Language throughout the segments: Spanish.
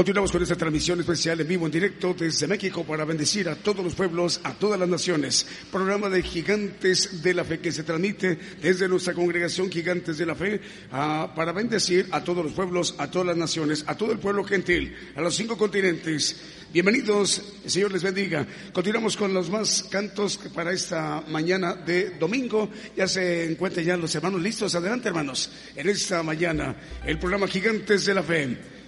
Continuamos con esta transmisión especial en vivo, en directo desde México para bendecir a todos los pueblos, a todas las naciones. Programa de Gigantes de la Fe que se transmite desde nuestra congregación Gigantes de la Fe para bendecir a todos los pueblos, a todas las naciones, a todo el pueblo gentil, a los cinco continentes. Bienvenidos, el Señor les bendiga. Continuamos con los más cantos para esta mañana de domingo. Ya se encuentran ya los hermanos listos. Adelante, hermanos. En esta mañana, el programa Gigantes de la Fe.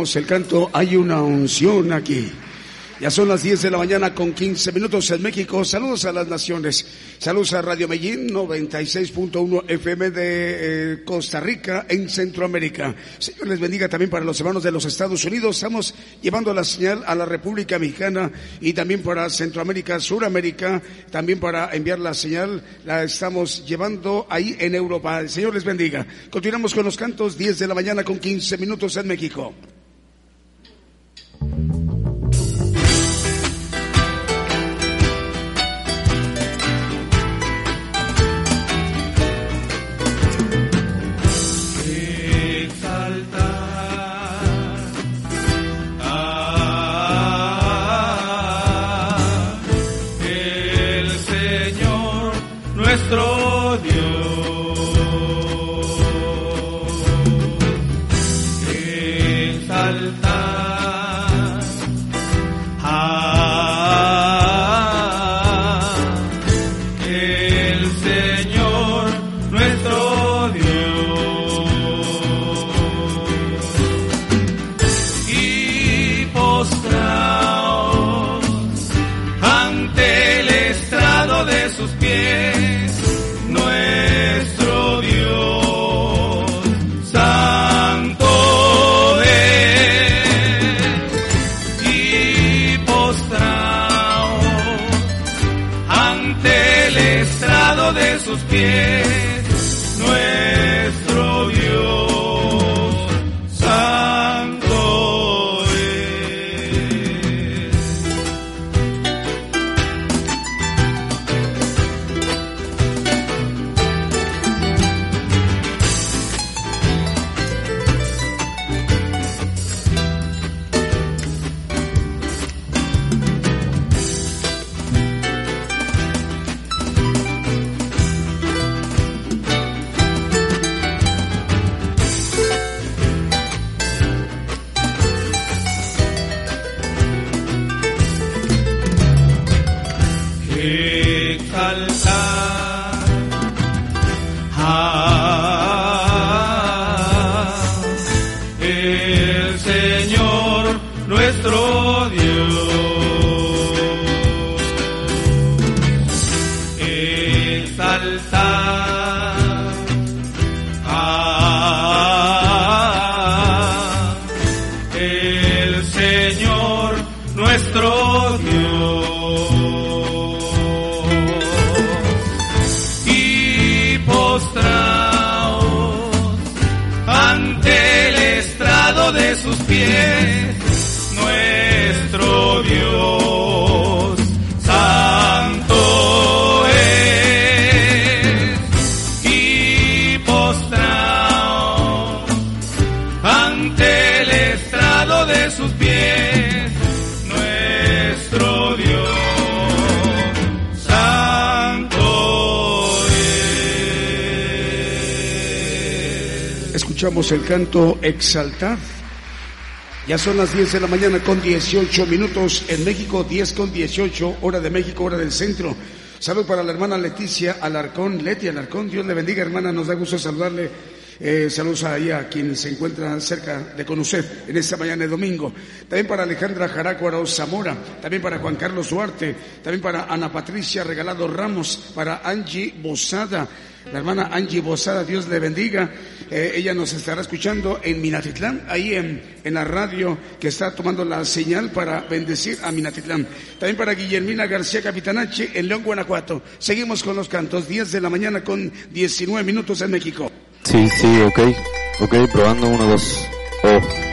El canto Hay una unción aquí. Ya son las 10 de la mañana con 15 minutos en México. Saludos a las naciones. Saludos a Radio Medellín 96.1 FM de eh, Costa Rica en Centroamérica. Señor les bendiga también para los hermanos de los Estados Unidos. Estamos llevando la señal a la República Mexicana y también para Centroamérica, Suramérica. También para enviar la señal la estamos llevando ahí en Europa. Señor les bendiga. Continuamos con los cantos 10 de la mañana con 15 minutos en México. El canto Exaltar. Ya son las 10 de la mañana con 18 minutos en México, 10 con 18, hora de México, hora del centro. Salud para la hermana Leticia Alarcón, Leti Alarcón, Dios le bendiga hermana, nos da gusto saludarle. Eh, saludos ahí a quien se encuentra cerca de conocer en esta mañana de domingo. También para Alejandra Jaracuaro Zamora, también para Juan Carlos Duarte, también para Ana Patricia Regalado Ramos, para Angie Bosada, la hermana Angie Bosada, Dios le bendiga. Eh, ella nos estará escuchando en Minatitlán, ahí en, en, la radio que está tomando la señal para bendecir a Minatitlán. También para Guillermina García Capitanache en León, Guanajuato. Seguimos con los cantos, 10 de la mañana con 19 minutos en México. Sí, sí, ok, ok, probando uno, dos. Oh.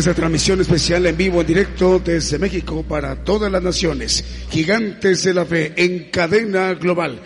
Esta transmisión especial en vivo, en directo desde México para todas las naciones. Gigantes de la fe en cadena global.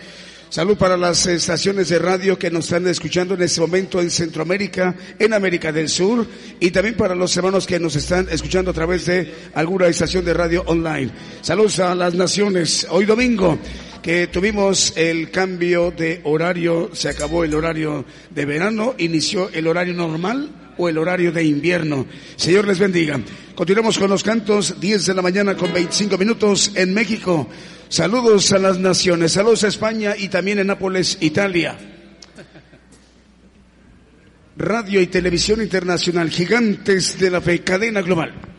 Salud para las estaciones de radio que nos están escuchando en este momento en Centroamérica, en América del Sur y también para los hermanos que nos están escuchando a través de alguna estación de radio online. Saludos a las naciones. Hoy domingo que tuvimos el cambio de horario, se acabó el horario de verano, inició el horario normal o el horario de invierno. Señor les bendiga. Continuamos con los cantos, 10 de la mañana con 25 minutos en México. Saludos a las naciones, saludos a España y también en Nápoles, Italia. Radio y Televisión Internacional, Gigantes de la Fe, cadena global.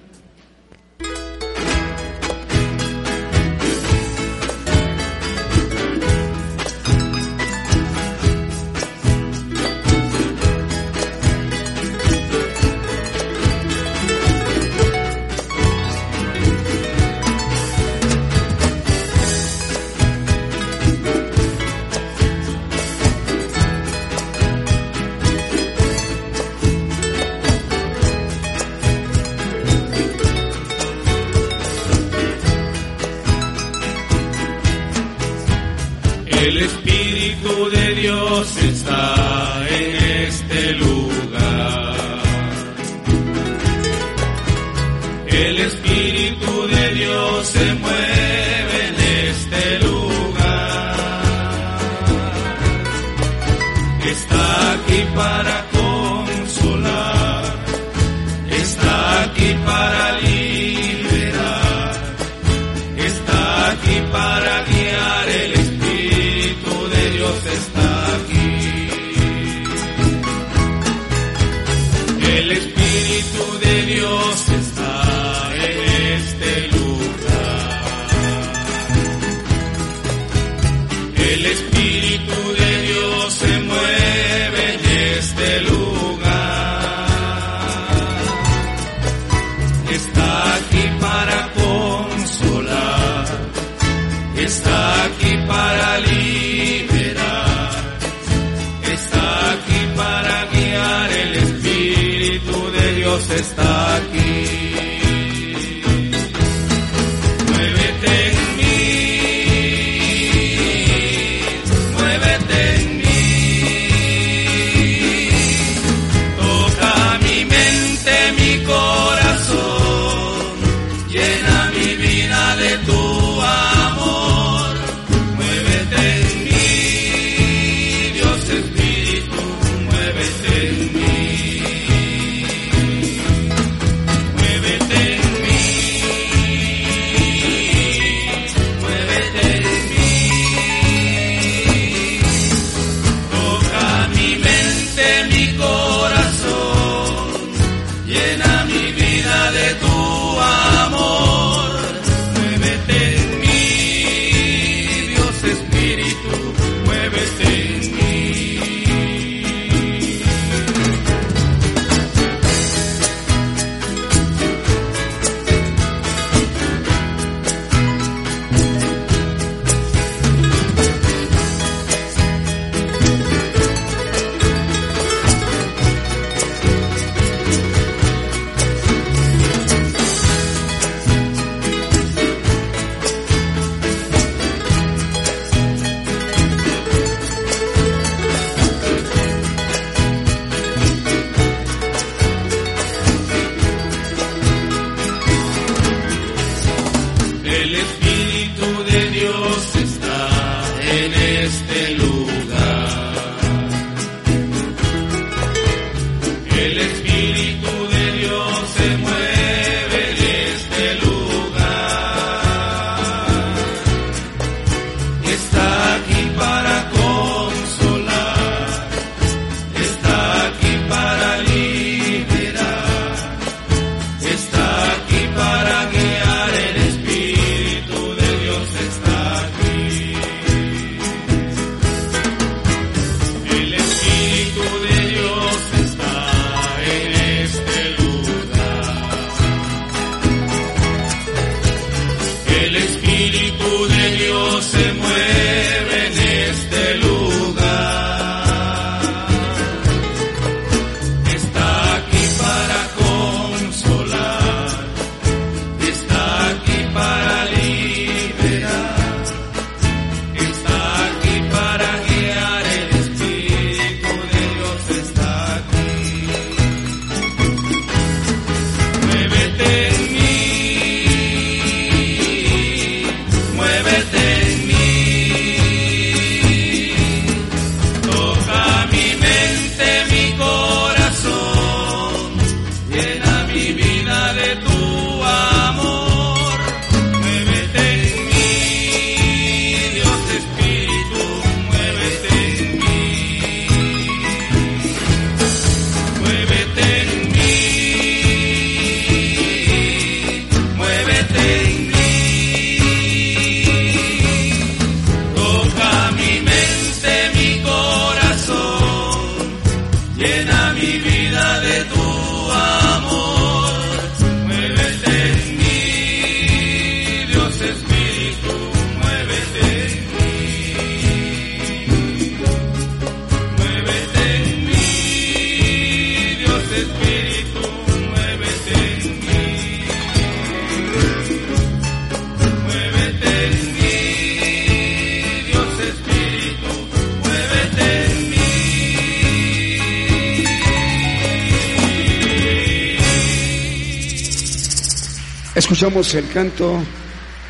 El canto,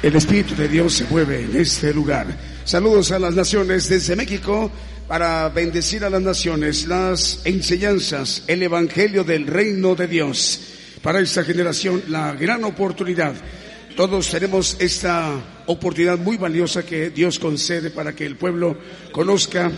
el Espíritu de Dios se mueve en este lugar. Saludos a las naciones desde México para bendecir a las naciones, las enseñanzas, el Evangelio del Reino de Dios. Para esta generación, la gran oportunidad. Todos tenemos esta oportunidad muy valiosa que Dios concede para que el pueblo conozca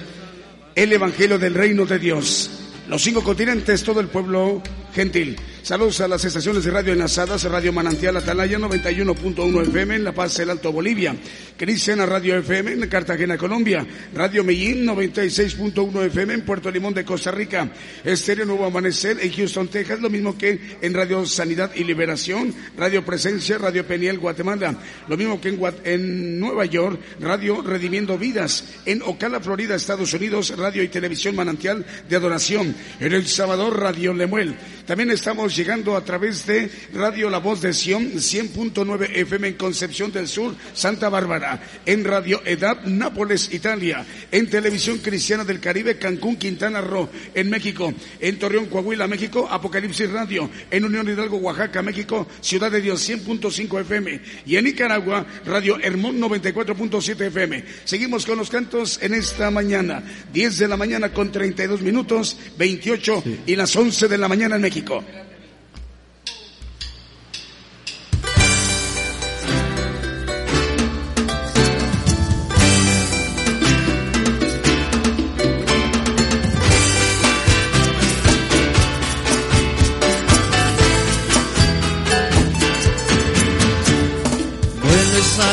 el Evangelio del Reino de Dios. Los cinco continentes, todo el pueblo gentil. Saludos a las estaciones de radio enlazadas, Radio Manantial Atalaya 91.1 FM en La Paz, el Alto Bolivia, Cristiana Radio FM en Cartagena, Colombia, Radio Medellín 96.1 FM en Puerto Limón de Costa Rica, Estéreo Nuevo Amanecer en Houston, Texas, lo mismo que en Radio Sanidad y Liberación, Radio Presencia, Radio Peniel, Guatemala, lo mismo que en, en Nueva York, Radio Redimiendo Vidas, en Ocala, Florida, Estados Unidos, Radio y Televisión Manantial de Adoración, en El Salvador, Radio Lemuel. También estamos llegando a través de Radio La Voz de Sion, 100.9 FM en Concepción del Sur, Santa Bárbara, en Radio Edad, Nápoles, Italia, en Televisión Cristiana del Caribe, Cancún, Quintana Roo, en México, en Torreón, Coahuila, México, Apocalipsis Radio, en Unión Hidalgo, Oaxaca, México, Ciudad de Dios, 100.5 FM, y en Nicaragua, Radio Hermón, 94.7 FM. Seguimos con los cantos en esta mañana, 10 de la mañana con 32 minutos, 28 y las 11 de la mañana en México.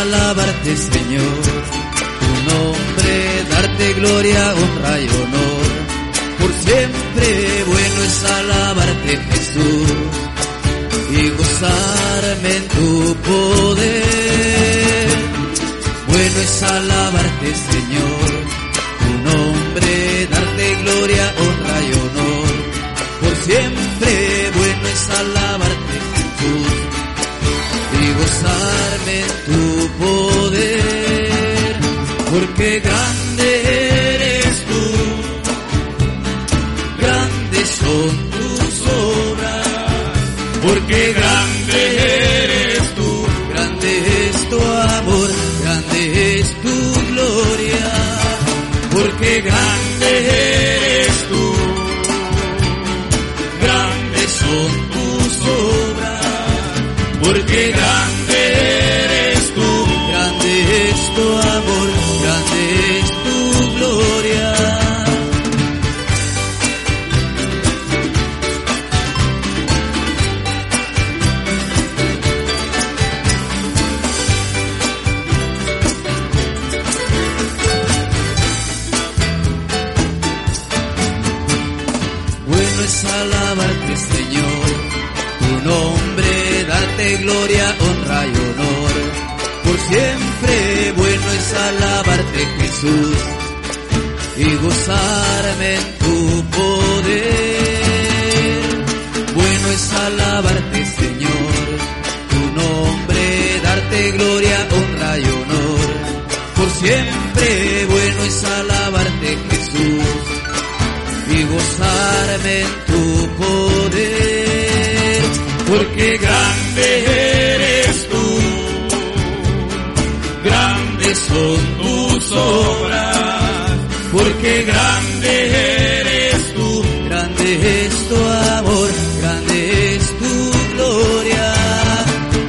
Alabarte, Señor, tu nombre, darte gloria, honra y honor. Siempre bueno es alabarte, Jesús, y gozarme en tu poder. Bueno es alabarte, Señor, tu nombre, darte gloria, honra y honor. Por siempre bueno es alabarte, Jesús, y gozarme en tu poder, porque grande grandes siempre bueno es alabarte, Jesús, y gozarme en tu poder. Bueno es alabarte, Señor, tu nombre, darte gloria, honra y honor. Por siempre bueno es alabarte, Jesús y gozarme en tu poder, porque grande eres son tus obras, porque grande eres tú, grande es tu amor, grande es tu gloria,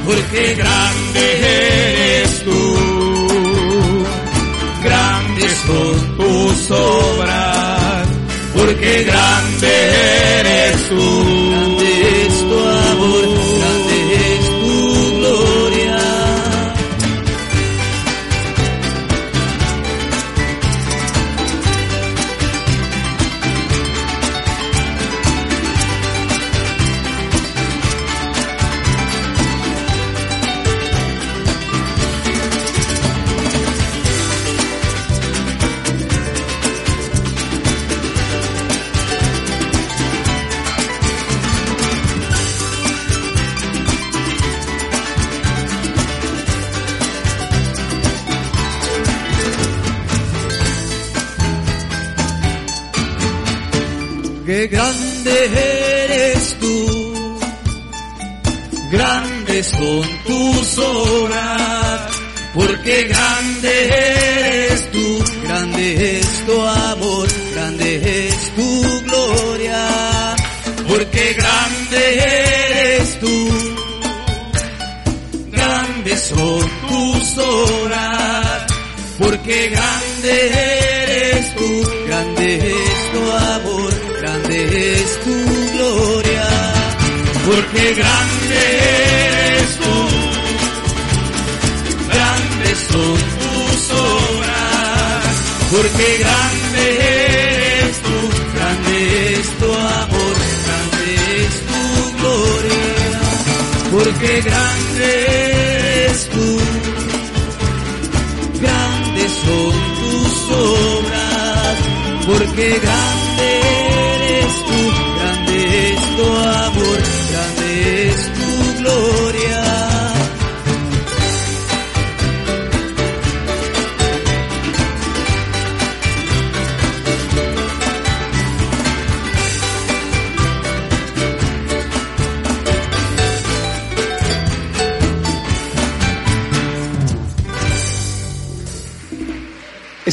porque grande eres tú, grandes son tus obras porque grande eres tú.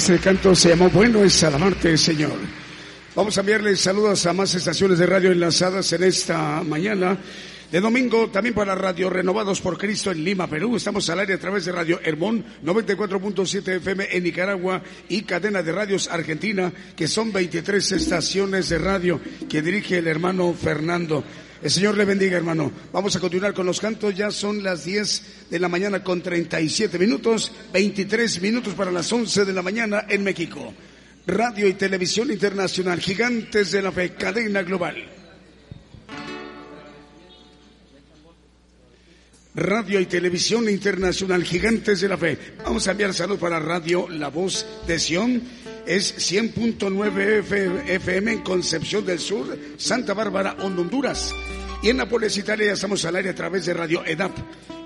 Este canto se llamó Bueno es alabarte, Señor. Vamos a enviarles saludos a más estaciones de radio enlazadas en esta mañana de domingo, también para Radio Renovados por Cristo en Lima, Perú. Estamos al aire a través de Radio Hermón 94.7 FM en Nicaragua y cadena de radios Argentina, que son 23 estaciones de radio que dirige el hermano Fernando. El Señor le bendiga, hermano. Vamos a continuar con los cantos. Ya son las 10 de la mañana con 37 minutos, 23 minutos para las 11 de la mañana en México. Radio y Televisión Internacional, Gigantes de la Fe, cadena global. Radio y Televisión Internacional, Gigantes de la Fe. Vamos a enviar salud para Radio La Voz de Sion. Es 100.9 FM en Concepción del Sur, Santa Bárbara, Honduras. Y en Nápoles, Italia, ya estamos al aire a través de Radio EDAP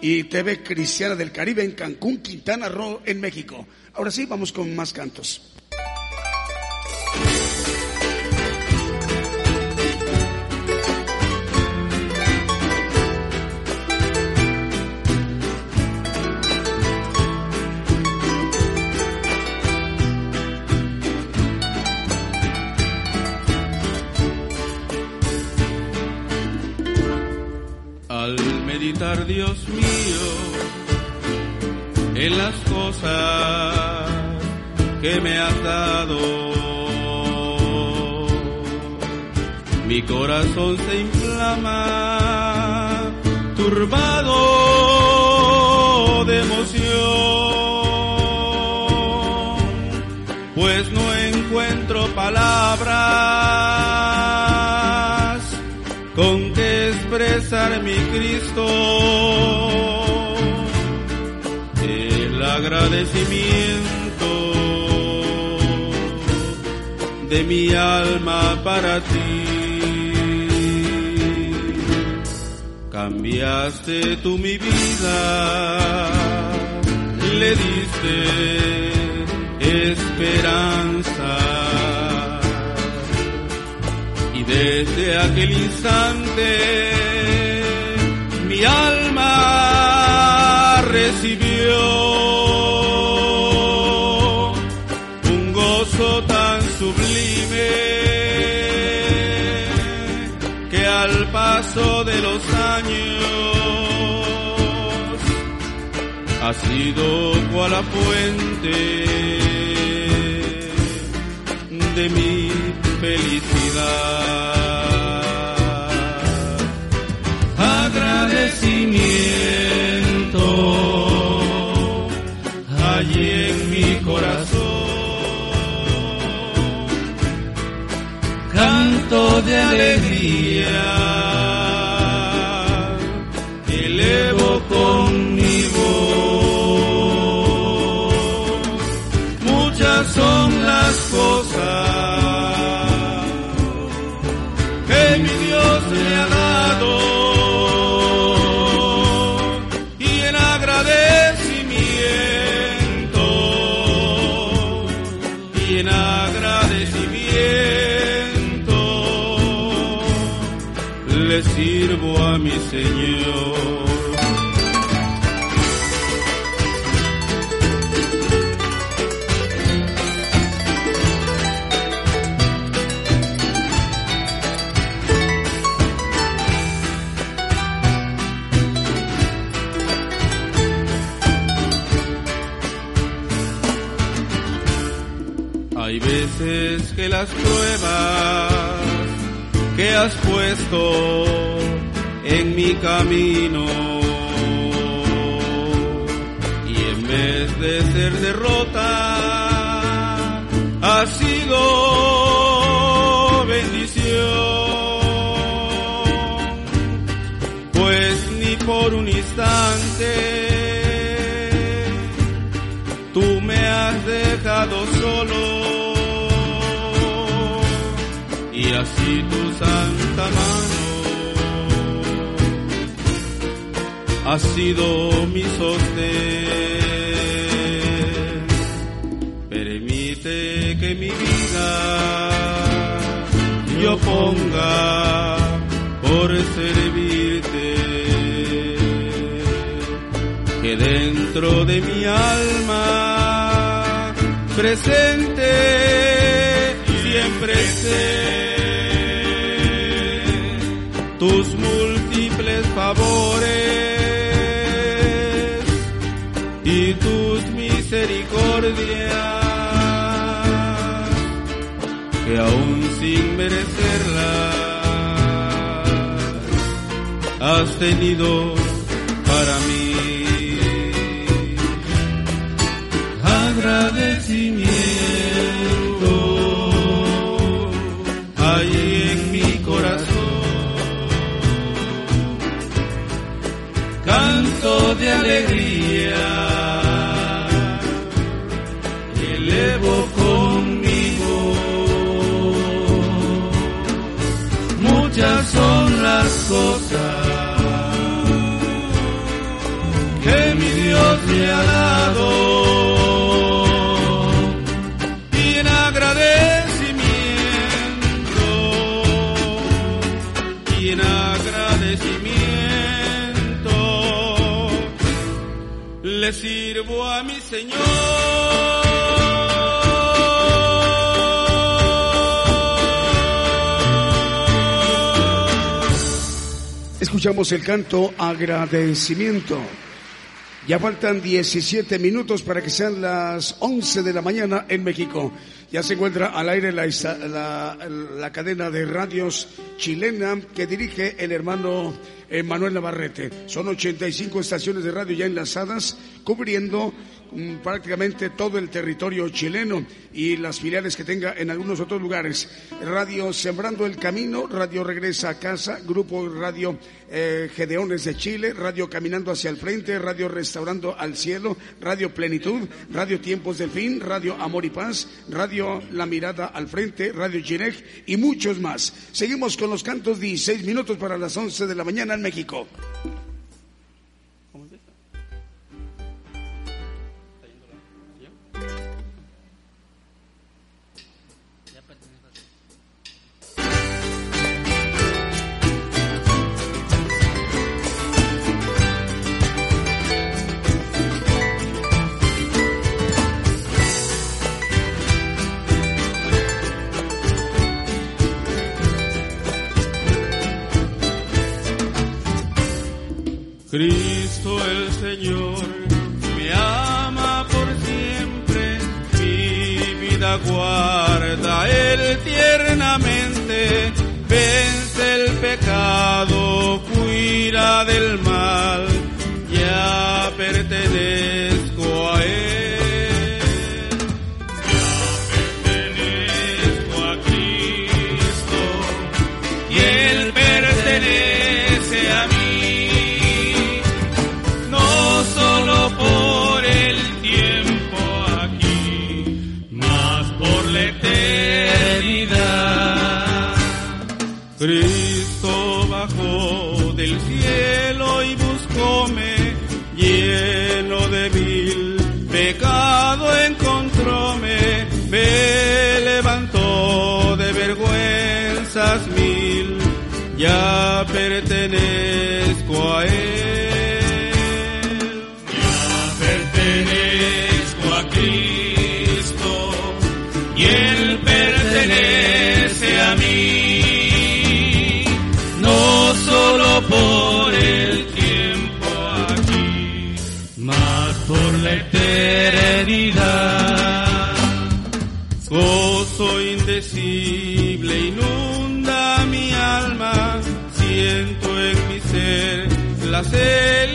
y TV Cristiana del Caribe en Cancún, Quintana Roo, en México. Ahora sí, vamos con más cantos. Que me has dado, mi corazón se inflama, turbado de emoción, pues no encuentro palabras con que expresar mi Cristo agradecimiento de mi alma para ti. Cambiaste tú mi vida, le diste esperanza y desde aquel instante mi alma recibió de los años ha sido cual la fuente de mi felicidad. Agradecimiento allí en mi corazón. Canto de alegría, las pruebas que has puesto en mi camino y en vez de ser derrota ha sido bendición. Pues ni por un instante tú me has dejado solo y tu santa mano ha sido mi sostén. Permite que mi vida yo ponga por servirte. Que dentro de mi alma presente siempre esté tus múltiples favores y tus misericordias que aún sin merecerlas has tenido para mí. Agradecimiento de alegría, elevo conmigo. Muchas son las cosas que mi Dios me ha dado. Le sirvo a mi Señor. Escuchamos el canto agradecimiento. Ya faltan 17 minutos para que sean las 11 de la mañana en México. Ya se encuentra al aire la, la, cadena de radios chilena que dirige el hermano eh, Manuel Navarrete. Son 85 estaciones de radio ya enlazadas, cubriendo prácticamente todo el territorio chileno y las filiales que tenga en algunos otros lugares. Radio Sembrando el Camino, Radio Regresa a Casa, Grupo Radio eh, Gedeones de Chile, Radio Caminando hacia el Frente, Radio Restaurando al Cielo, Radio Plenitud, Radio Tiempos del Fin, Radio Amor y Paz, Radio La Mirada al Frente, Radio Girec y muchos más. Seguimos con los cantos 16 minutos para las 11 de la mañana en México. Cristo el Señor me ama por siempre, mi vida guarda Él tiernamente, vence el pecado, cuida del mal, ya pertenezco a Él. Pertenezco a él. Ya pertenezco a Cristo y Él pertenece a mí, no solo por ser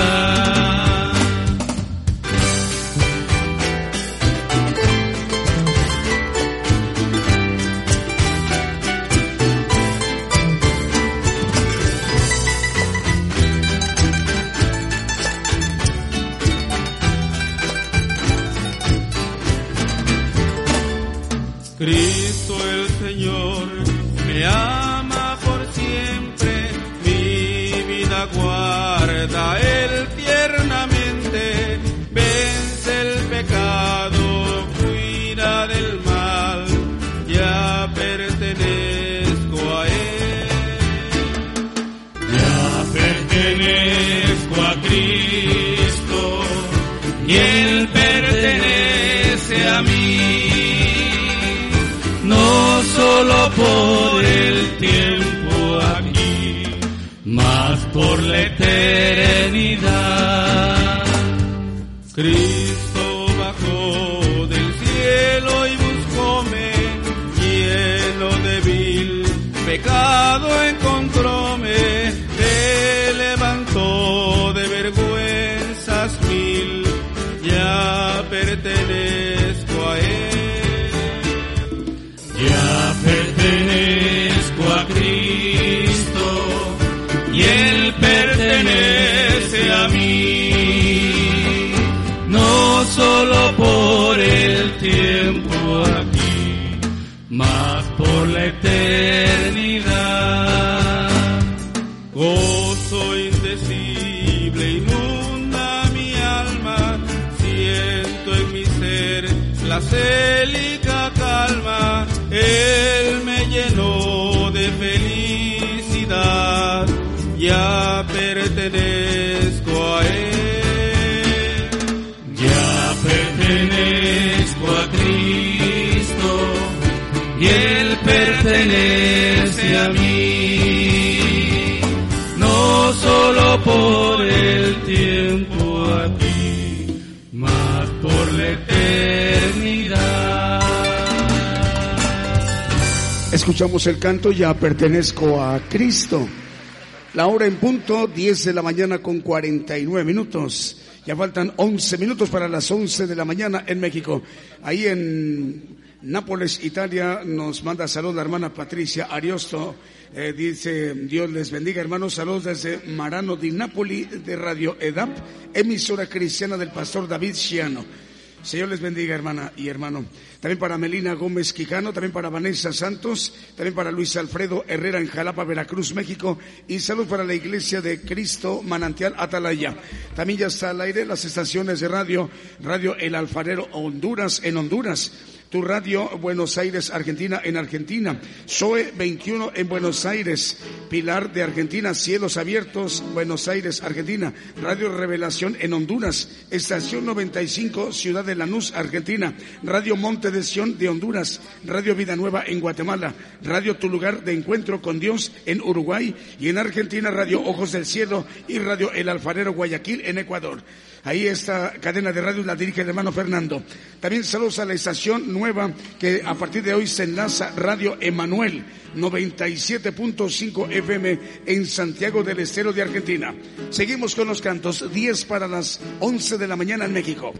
eternidad. Por el tiempo aquí, más por la eternidad. Escuchamos el canto Ya pertenezco a Cristo. La hora en punto, 10 de la mañana con 49 minutos. Ya faltan 11 minutos para las 11 de la mañana en México. Ahí en Nápoles, Italia, nos manda salud la hermana Patricia Ariosto. Eh, dice, Dios les bendiga, hermanos. Saludos desde Marano di Napoli de Radio EDAP, emisora cristiana del pastor David Ciano. Señor les bendiga, hermana y hermano. También para Melina Gómez Quijano, también para Vanessa Santos, también para Luis Alfredo Herrera en Jalapa, Veracruz, México. Y salud para la Iglesia de Cristo Manantial Atalaya. También ya está al aire las estaciones de radio, Radio El Alfarero Honduras en Honduras. Tu radio Buenos Aires, Argentina, en Argentina. SOE 21 en Buenos Aires. Pilar de Argentina, Cielos Abiertos, Buenos Aires, Argentina. Radio Revelación en Honduras. Estación 95, Ciudad de Lanús, Argentina. Radio Monte de Sion de Honduras. Radio Vida Nueva en Guatemala. Radio Tu Lugar de Encuentro con Dios en Uruguay. Y en Argentina, Radio Ojos del Cielo y Radio El Alfarero Guayaquil en Ecuador. Ahí esta cadena de radio la dirige el hermano Fernando. También saludos a la estación nueva que a partir de hoy se enlaza Radio Emanuel 97.5 FM en Santiago del Estero de Argentina. Seguimos con los cantos 10 para las 11 de la mañana en México.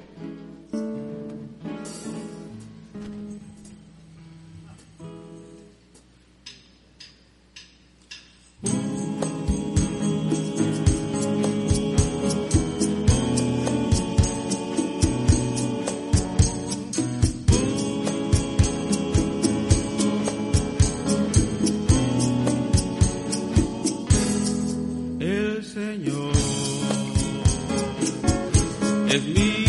Señor. Es mi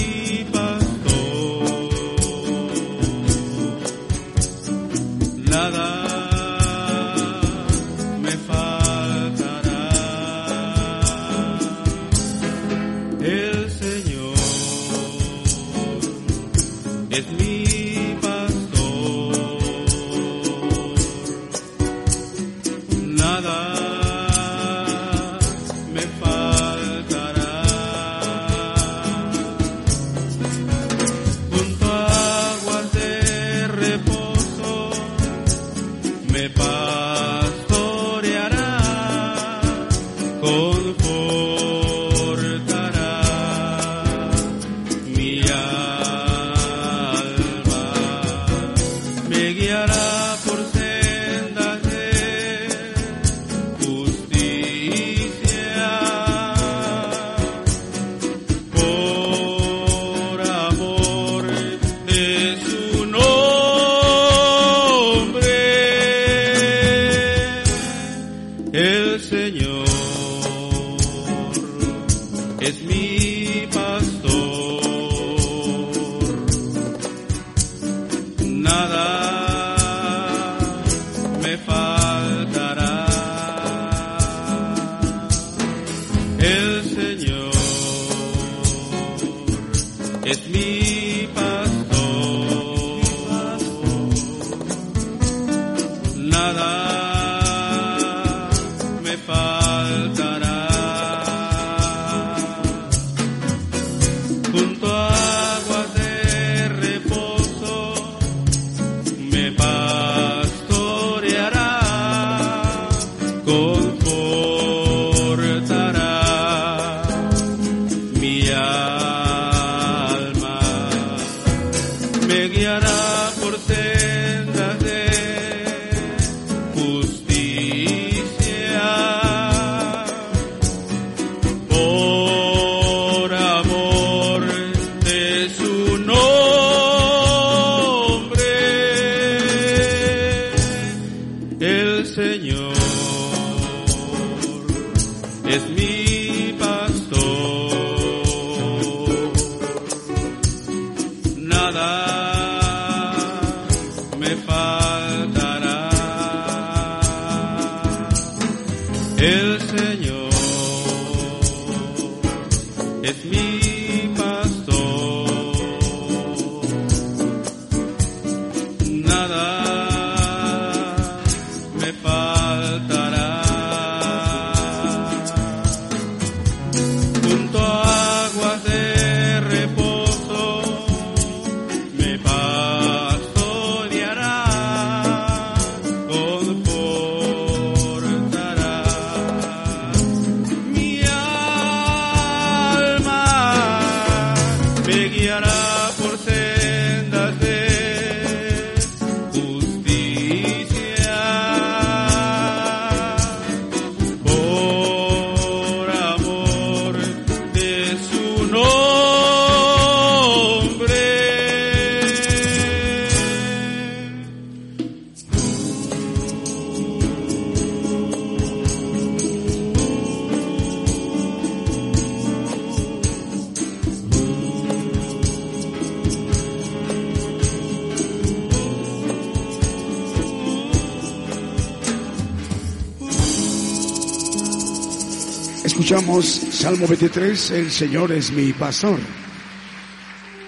Salmo 23, el Señor es mi pastor.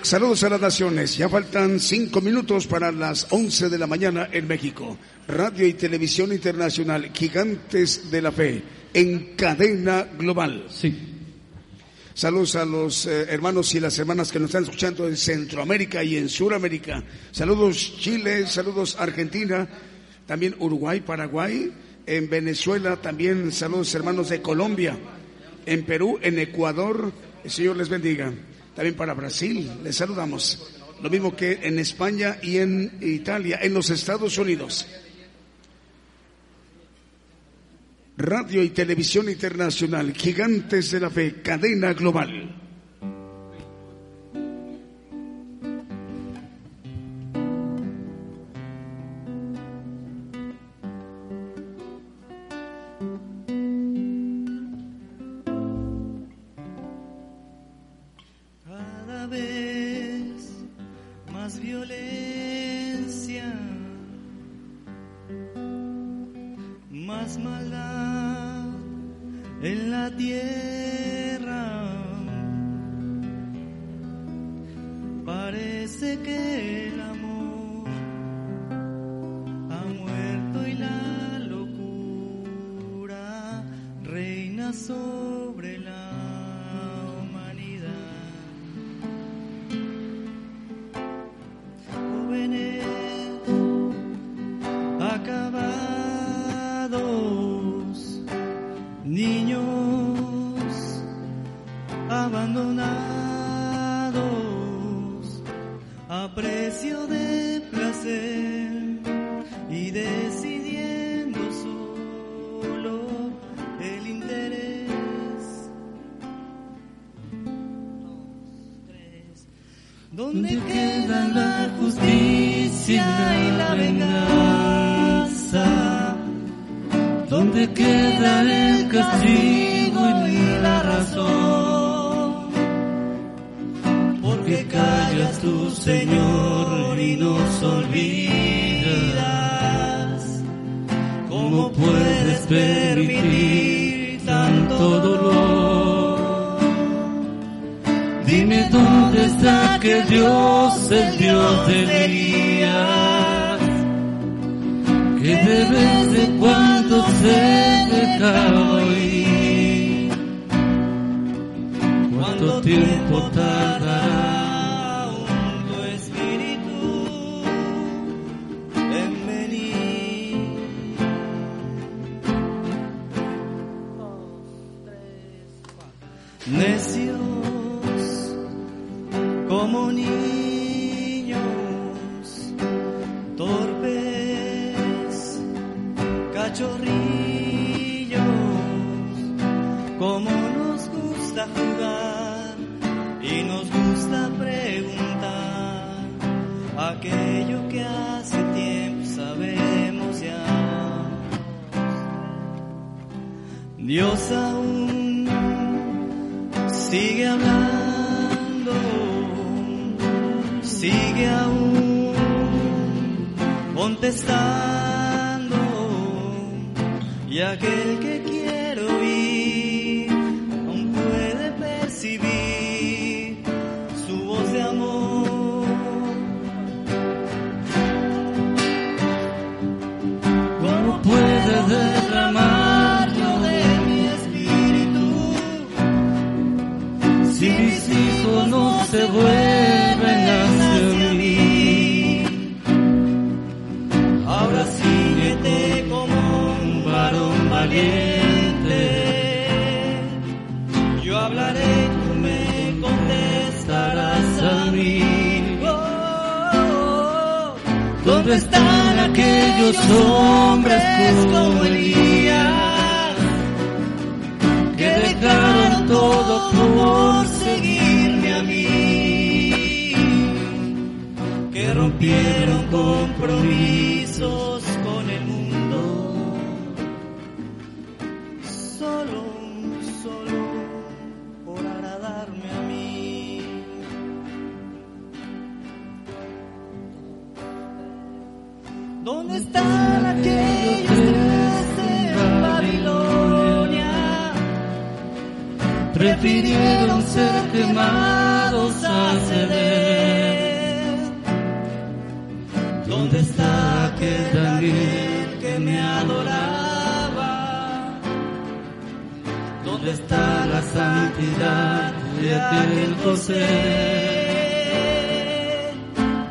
Saludos a las naciones, ya faltan cinco minutos para las once de la mañana en México. Radio y Televisión Internacional, Gigantes de la Fe, en cadena global. Sí. Saludos a los eh, hermanos y las hermanas que nos están escuchando en Centroamérica y en Suramérica. Saludos Chile, saludos Argentina, también Uruguay, Paraguay, en Venezuela también saludos hermanos de Colombia, en Perú, en Ecuador, el Señor les bendiga. También para Brasil, les saludamos. Lo mismo que en España y en Italia, en los Estados Unidos. Radio y Televisión Internacional, Gigantes de la Fe, cadena global. Parece que ¿Dónde están aquellos en Babilonia? Prefirieron ser quemados a ceder. ¿Dónde está aquel Daniel que me adoraba? ¿Dónde está la santidad de aquel José?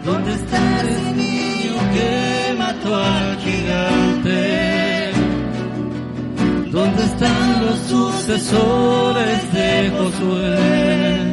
¿Dónde está el al gigante. ¿Dónde están los sucesores de Josué?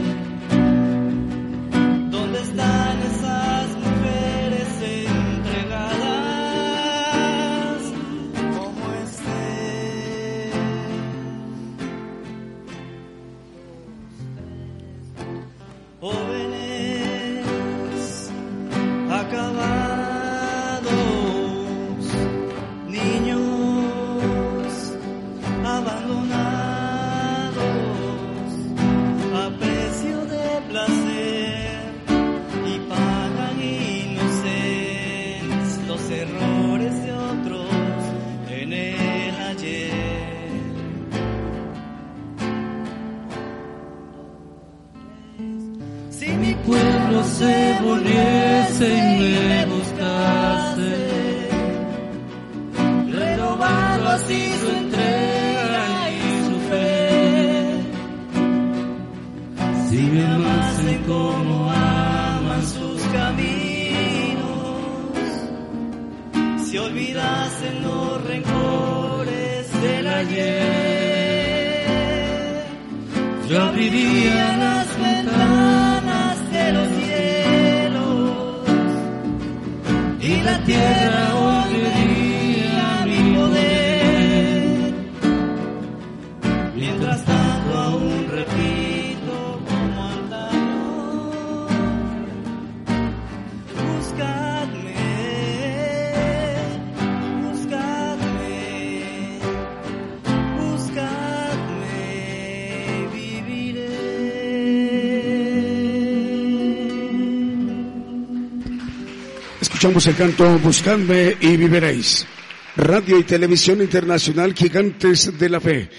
Escuchamos el canto Buscadme y viviréis. Radio y Televisión Internacional Gigantes de la Fe.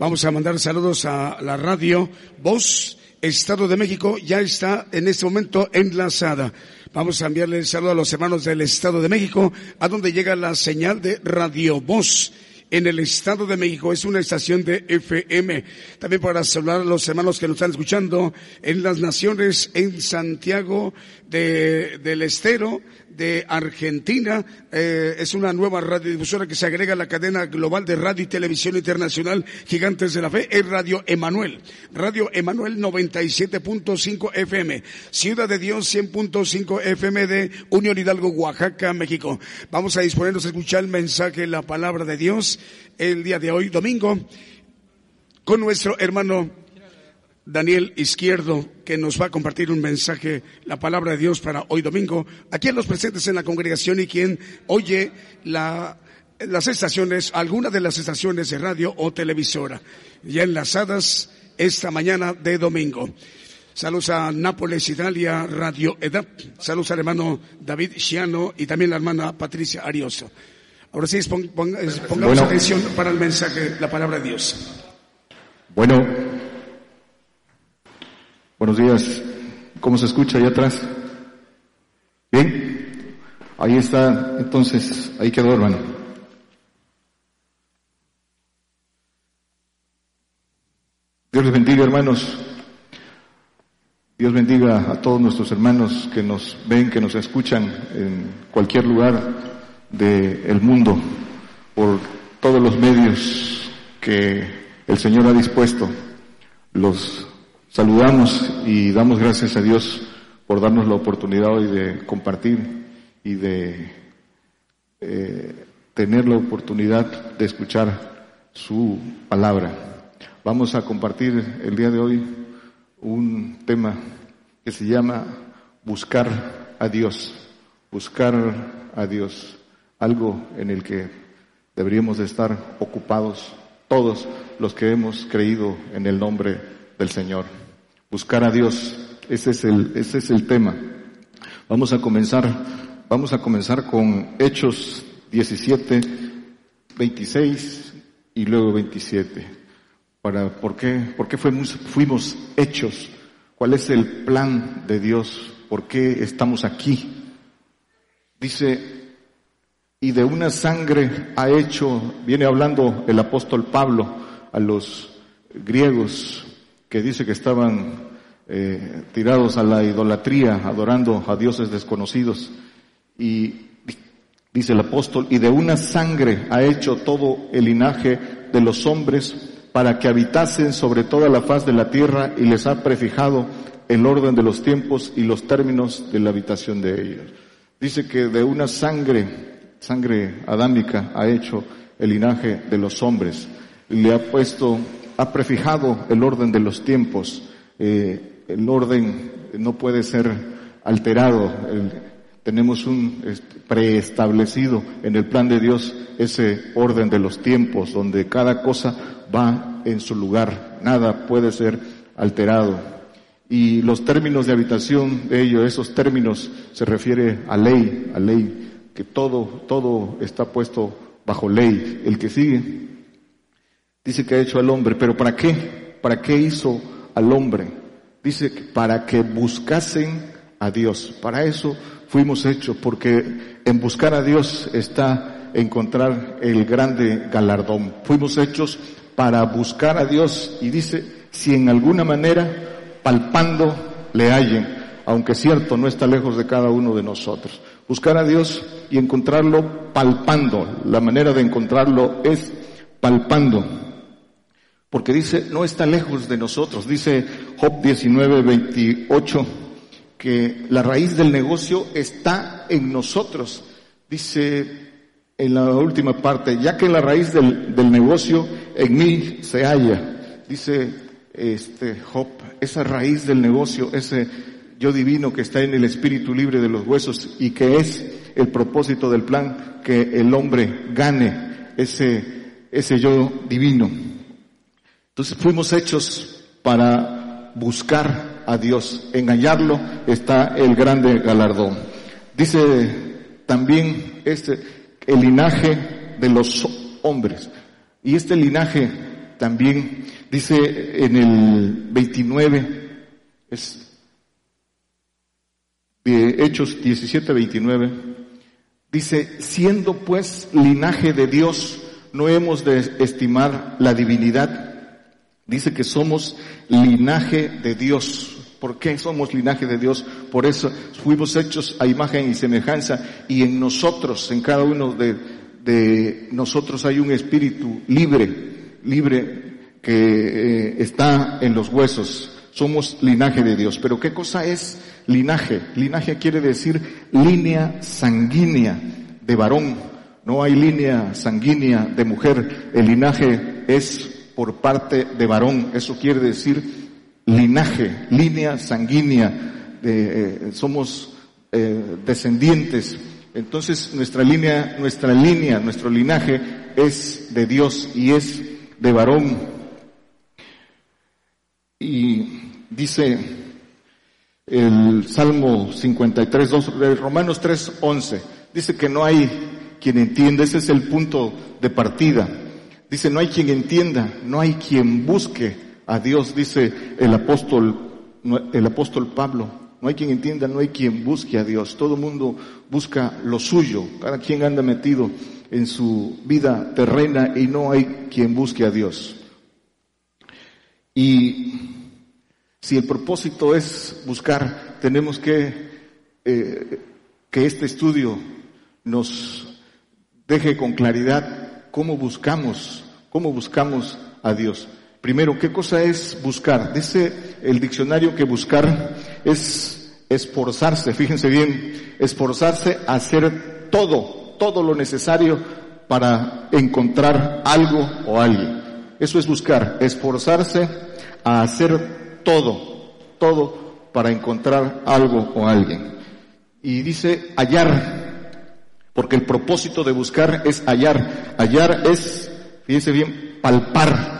Vamos a mandar saludos a la radio Voz Estado de México. Ya está en este momento enlazada. Vamos a enviarle el saludo a los hermanos del Estado de México, a donde llega la señal de Radio Voz en el Estado de México. Es una estación de FM. También para saludar a los hermanos que nos están escuchando en las naciones, en Santiago de, del Estero, de Argentina. Eh, es una nueva radiodifusora que se agrega a la cadena global de radio y televisión internacional Gigantes de la Fe. Es Radio Emanuel. Radio Emanuel 97.5 FM. Ciudad de Dios 100.5 FM de Unión Hidalgo, Oaxaca, México. Vamos a disponernos a escuchar el mensaje, la palabra de Dios el día de hoy, domingo, con nuestro hermano Daniel Izquierdo, que nos va a compartir un mensaje, la palabra de Dios para hoy domingo, aquí en los presentes en la congregación y quien oye la, las estaciones, alguna de las estaciones de radio o televisora, ya enlazadas esta mañana de domingo. Saludos a Nápoles, Italia, Radio Edad. Saludos al hermano David Chiano y también la hermana Patricia Ariosto. Ahora sí, pongamos atención para el mensaje, la palabra de Dios. Bueno, Buenos días. ¿Cómo se escucha ahí atrás? ¿Bien? Ahí está, entonces, ahí quedó, hermano. Dios les bendiga, hermanos. Dios bendiga a todos nuestros hermanos que nos ven, que nos escuchan en cualquier lugar del mundo, por todos los medios que el Señor ha dispuesto. Los Saludamos y damos gracias a Dios por darnos la oportunidad hoy de compartir y de eh, tener la oportunidad de escuchar su palabra. Vamos a compartir el día de hoy un tema que se llama buscar a Dios, buscar a Dios, algo en el que deberíamos de estar ocupados todos los que hemos creído en el nombre del Señor buscar a Dios. Ese es el, ese es el tema. Vamos a comenzar, vamos a comenzar con Hechos 17, 26 y luego 27. Para, ¿por qué, por qué fuimos, fuimos hechos? ¿Cuál es el plan de Dios? ¿Por qué estamos aquí? Dice, y de una sangre ha hecho, viene hablando el apóstol Pablo a los griegos, que dice que estaban eh, tirados a la idolatría, adorando a dioses desconocidos. Y dice el apóstol, y de una sangre ha hecho todo el linaje de los hombres para que habitasen sobre toda la faz de la tierra y les ha prefijado el orden de los tiempos y los términos de la habitación de ellos. Dice que de una sangre, sangre adámica, ha hecho el linaje de los hombres. Le ha puesto ha prefijado el orden de los tiempos. Eh, el orden no puede ser alterado. tenemos un preestablecido en el plan de Dios ese orden de los tiempos, donde cada cosa va en su lugar. Nada puede ser alterado. Y los términos de habitación de ello, esos términos se refiere a ley, a ley, que todo, todo está puesto bajo ley. El que sigue Dice que ha hecho al hombre, pero ¿para qué? ¿Para qué hizo al hombre? Dice para que buscasen a Dios. Para eso fuimos hechos, porque en buscar a Dios está encontrar el grande galardón. Fuimos hechos para buscar a Dios y dice, si en alguna manera palpando le hallen, aunque cierto no está lejos de cada uno de nosotros. Buscar a Dios y encontrarlo palpando. La manera de encontrarlo es palpando. Porque dice, no está lejos de nosotros. Dice Job 19, 28, que la raíz del negocio está en nosotros. Dice en la última parte, ya que la raíz del, negocio en mí se halla. Dice este Job, esa raíz del negocio, ese yo divino que está en el espíritu libre de los huesos y que es el propósito del plan que el hombre gane ese, ese yo divino. Entonces fuimos hechos para buscar a Dios. En está el grande galardón. Dice también este, el linaje de los hombres. Y este linaje también dice en el 29, es de Hechos 17, 29, dice, siendo pues linaje de Dios, no hemos de estimar la divinidad. Dice que somos linaje de Dios. ¿Por qué somos linaje de Dios? Por eso fuimos hechos a imagen y semejanza y en nosotros, en cada uno de, nosotros hay un espíritu libre, libre que eh, está en los huesos. Somos linaje de Dios. Pero ¿qué cosa es linaje? Linaje quiere decir línea sanguínea de varón. No hay línea sanguínea de mujer. El linaje es por parte de varón. Eso quiere decir linaje, línea sanguínea, de, eh, somos eh, descendientes. Entonces nuestra línea, nuestra línea, nuestro linaje es de Dios y es de varón. Y dice el Salmo 53, 2, Romanos 3, 11, dice que no hay quien entienda, ese es el punto de partida. Dice, no hay quien entienda, no hay quien busque, a Dios, dice el apóstol, el apóstol Pablo. No hay quien entienda, no hay quien busque a Dios. Todo mundo busca lo suyo. Cada quien anda metido en su vida terrena y no hay quien busque a Dios. Y si el propósito es buscar, tenemos que eh, que este estudio nos deje con claridad cómo buscamos, cómo buscamos a Dios. Primero, ¿qué cosa es buscar? Dice el diccionario que buscar es esforzarse, fíjense bien, esforzarse a hacer todo, todo lo necesario para encontrar algo o alguien. Eso es buscar, esforzarse a hacer todo, todo para encontrar algo o alguien. Y dice hallar, porque el propósito de buscar es hallar. Hallar es, fíjense bien, palpar,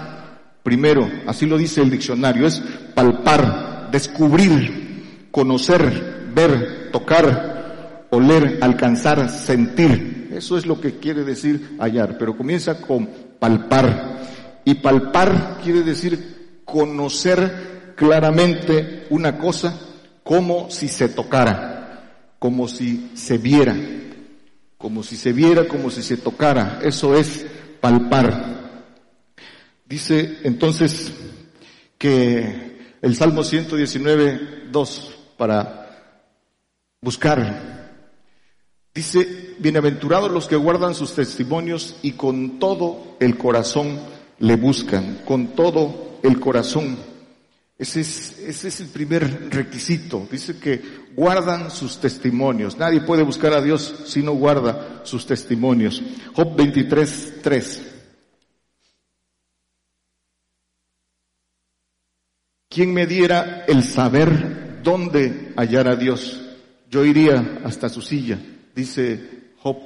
Primero, así lo dice el diccionario, es palpar, descubrir, conocer, ver, tocar, oler, alcanzar, sentir. Eso es lo que quiere decir hallar, pero comienza con palpar. Y palpar quiere decir conocer claramente una cosa como si se tocara, como si se viera, como si se viera, como si se tocara. Eso es palpar. Dice entonces que el Salmo 119, 2, para buscar, dice, bienaventurados los que guardan sus testimonios y con todo el corazón le buscan, con todo el corazón. Ese es, ese es el primer requisito. Dice que guardan sus testimonios. Nadie puede buscar a Dios si no guarda sus testimonios. Job 23, 3. ¿Quién me diera el saber dónde hallar a Dios? Yo iría hasta su silla, dice Job.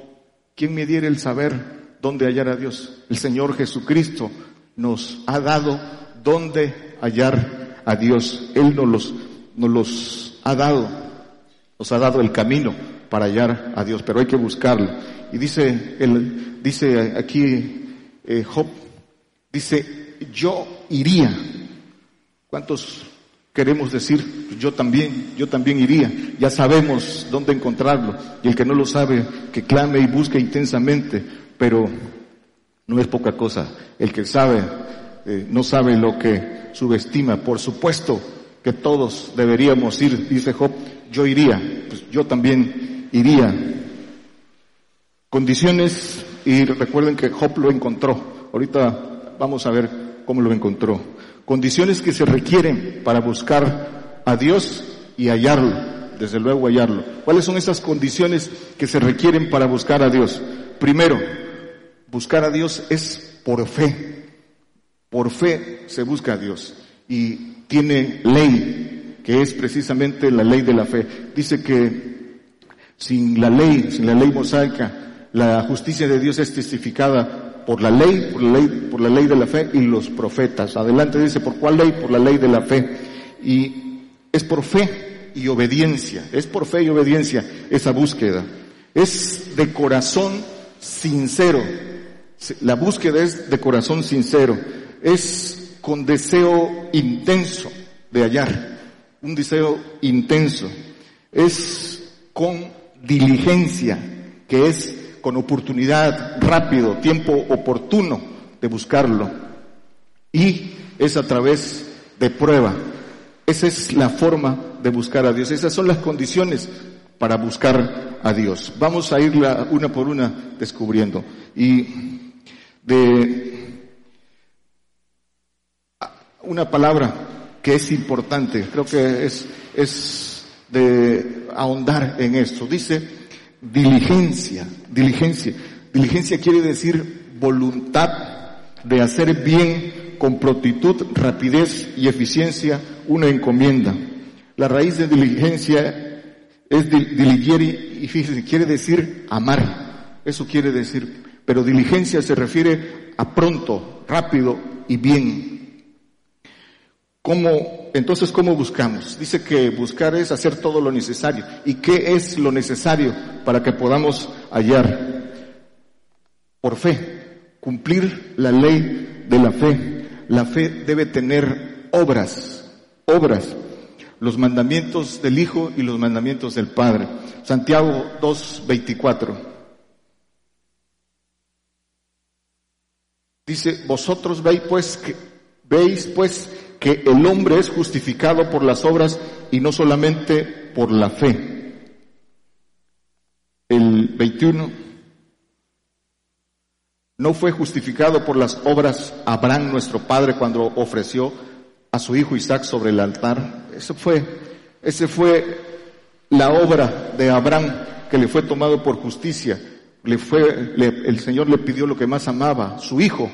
¿Quién me diera el saber dónde hallar a Dios? El Señor Jesucristo nos ha dado dónde hallar a Dios. Él nos los, nos los ha dado, nos ha dado el camino para hallar a Dios, pero hay que buscarlo. Y dice, él, dice aquí eh, Job, dice, yo iría ¿Cuántos queremos decir, yo también, yo también iría? Ya sabemos dónde encontrarlo. Y el que no lo sabe, que clame y busque intensamente, pero no es poca cosa. El que sabe, eh, no sabe lo que subestima. Por supuesto que todos deberíamos ir, dice Job, yo iría, pues yo también iría. Condiciones, y recuerden que Job lo encontró. Ahorita vamos a ver cómo lo encontró condiciones que se requieren para buscar a Dios y hallarlo, desde luego hallarlo. ¿Cuáles son esas condiciones que se requieren para buscar a Dios? Primero, buscar a Dios es por fe. Por fe se busca a Dios y tiene ley, que es precisamente la ley de la fe. Dice que sin la ley, sin la ley mosaica, la justicia de Dios es testificada por la ley, por la ley, por la ley de la fe y los profetas. Adelante dice, ¿por cuál ley? Por la ley de la fe. Y es por fe y obediencia, es por fe y obediencia esa búsqueda. Es de corazón sincero. La búsqueda es de corazón sincero. Es con deseo intenso de hallar. Un deseo intenso. Es con diligencia, que es con oportunidad, rápido, tiempo oportuno de buscarlo. Y es a través de prueba. Esa es la forma de buscar a Dios. Esas son las condiciones para buscar a Dios. Vamos a irla una por una descubriendo. Y de una palabra que es importante, creo que es, es de ahondar en esto. Dice diligencia, diligencia. Diligencia quiere decir voluntad de hacer bien con prontitud, rapidez y eficiencia una encomienda. La raíz de diligencia es diligere y fíjense, quiere decir amar. Eso quiere decir. Pero diligencia se refiere a pronto, rápido y bien. ¿Cómo, entonces, cómo buscamos? Dice que buscar es hacer todo lo necesario. ¿Y qué es lo necesario para que podamos hallar? Por fe, cumplir la ley de la fe. La fe debe tener obras obras, los mandamientos del Hijo y los mandamientos del Padre. Santiago 2.24. Dice, vosotros veis pues que, veis pues que el hombre es justificado por las obras y no solamente por la fe. El 21. No fue justificado por las obras Abraham nuestro padre cuando ofreció a su hijo Isaac sobre el altar. Eso fue, ese fue la obra de Abraham que le fue tomado por justicia. Le fue, el Señor le pidió lo que más amaba, su hijo,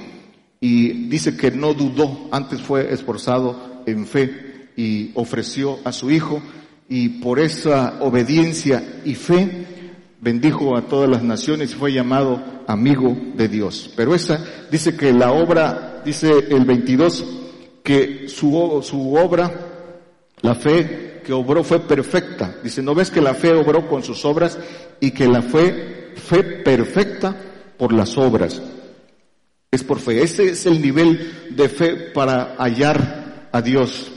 y dice que no dudó, antes fue esforzado en fe y ofreció a su hijo, y por esa obediencia y fe bendijo a todas las naciones y fue llamado amigo de Dios. Pero esa dice que la obra, dice el 22, que su, su obra, la fe que obró fue perfecta. Dice, ¿no ves que la fe obró con sus obras y que la fe fue perfecta por las obras? Es por fe. Ese es el nivel de fe para hallar a Dios.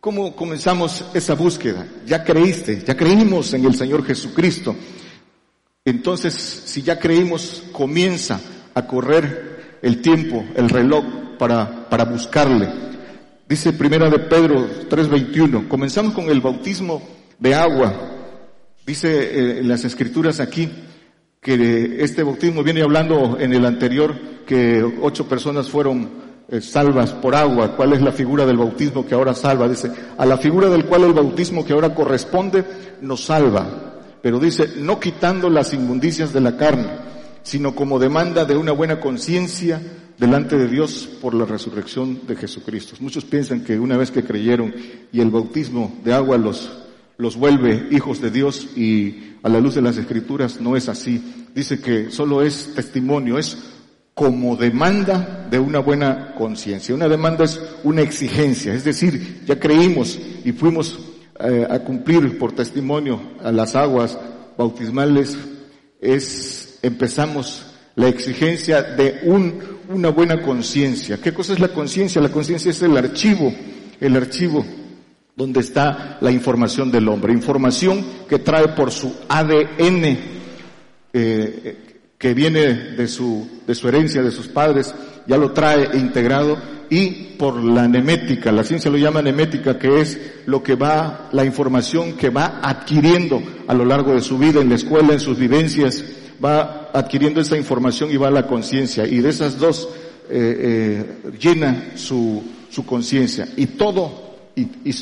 ¿Cómo comenzamos esa búsqueda? Ya creíste, ya creímos en el Señor Jesucristo. Entonces, si ya creímos, comienza a correr el tiempo, el reloj para, para buscarle. Dice primera de Pedro 3:21, comenzamos con el bautismo de agua. Dice eh, en las escrituras aquí que este bautismo viene hablando en el anterior que ocho personas fueron eh, salvas por agua. ¿Cuál es la figura del bautismo que ahora salva? Dice, a la figura del cual el bautismo que ahora corresponde nos salva. Pero dice, no quitando las inmundicias de la carne, sino como demanda de una buena conciencia delante de Dios por la resurrección de Jesucristo. Muchos piensan que una vez que creyeron y el bautismo de agua los, los vuelve hijos de Dios y a la luz de las escrituras no es así. Dice que solo es testimonio, es como demanda de una buena conciencia. Una demanda es una exigencia, es decir, ya creímos y fuimos eh, a cumplir por testimonio a las aguas bautismales, es, empezamos la exigencia de un, una buena conciencia. ¿Qué cosa es la conciencia? La conciencia es el archivo, el archivo donde está la información del hombre. Información que trae por su ADN, eh, que viene de su, de su herencia, de sus padres, ya lo trae integrado y por la nemética, la ciencia lo llama nemética, que es lo que va, la información que va adquiriendo a lo largo de su vida en la escuela, en sus vivencias, va adquiriendo esa información y va a la conciencia. Y de esas dos eh, eh, llena su, su conciencia. Y todo, y,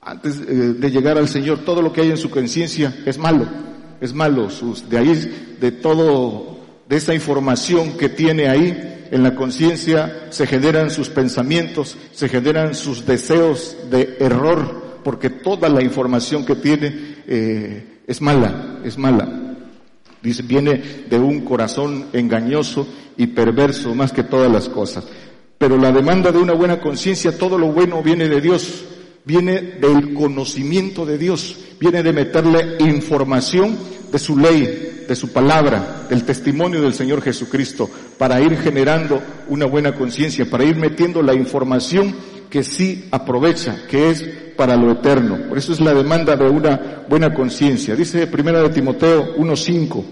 antes eh, de llegar al Señor, todo lo que hay en su conciencia es malo. Es malo. De ahí, de todo, de esa información que tiene ahí, en la conciencia se generan sus pensamientos, se generan sus deseos de error, porque toda la información que tiene eh, es mala, es mala. Dice, viene de un corazón engañoso y perverso más que todas las cosas. Pero la demanda de una buena conciencia, todo lo bueno viene de Dios, viene del conocimiento de Dios, viene de meterle información de su ley, de su palabra, del testimonio del Señor Jesucristo, para ir generando una buena conciencia, para ir metiendo la información que sí aprovecha, que es para lo eterno. Por eso es la demanda de una buena conciencia. Dice Primera de Timoteo 1.5.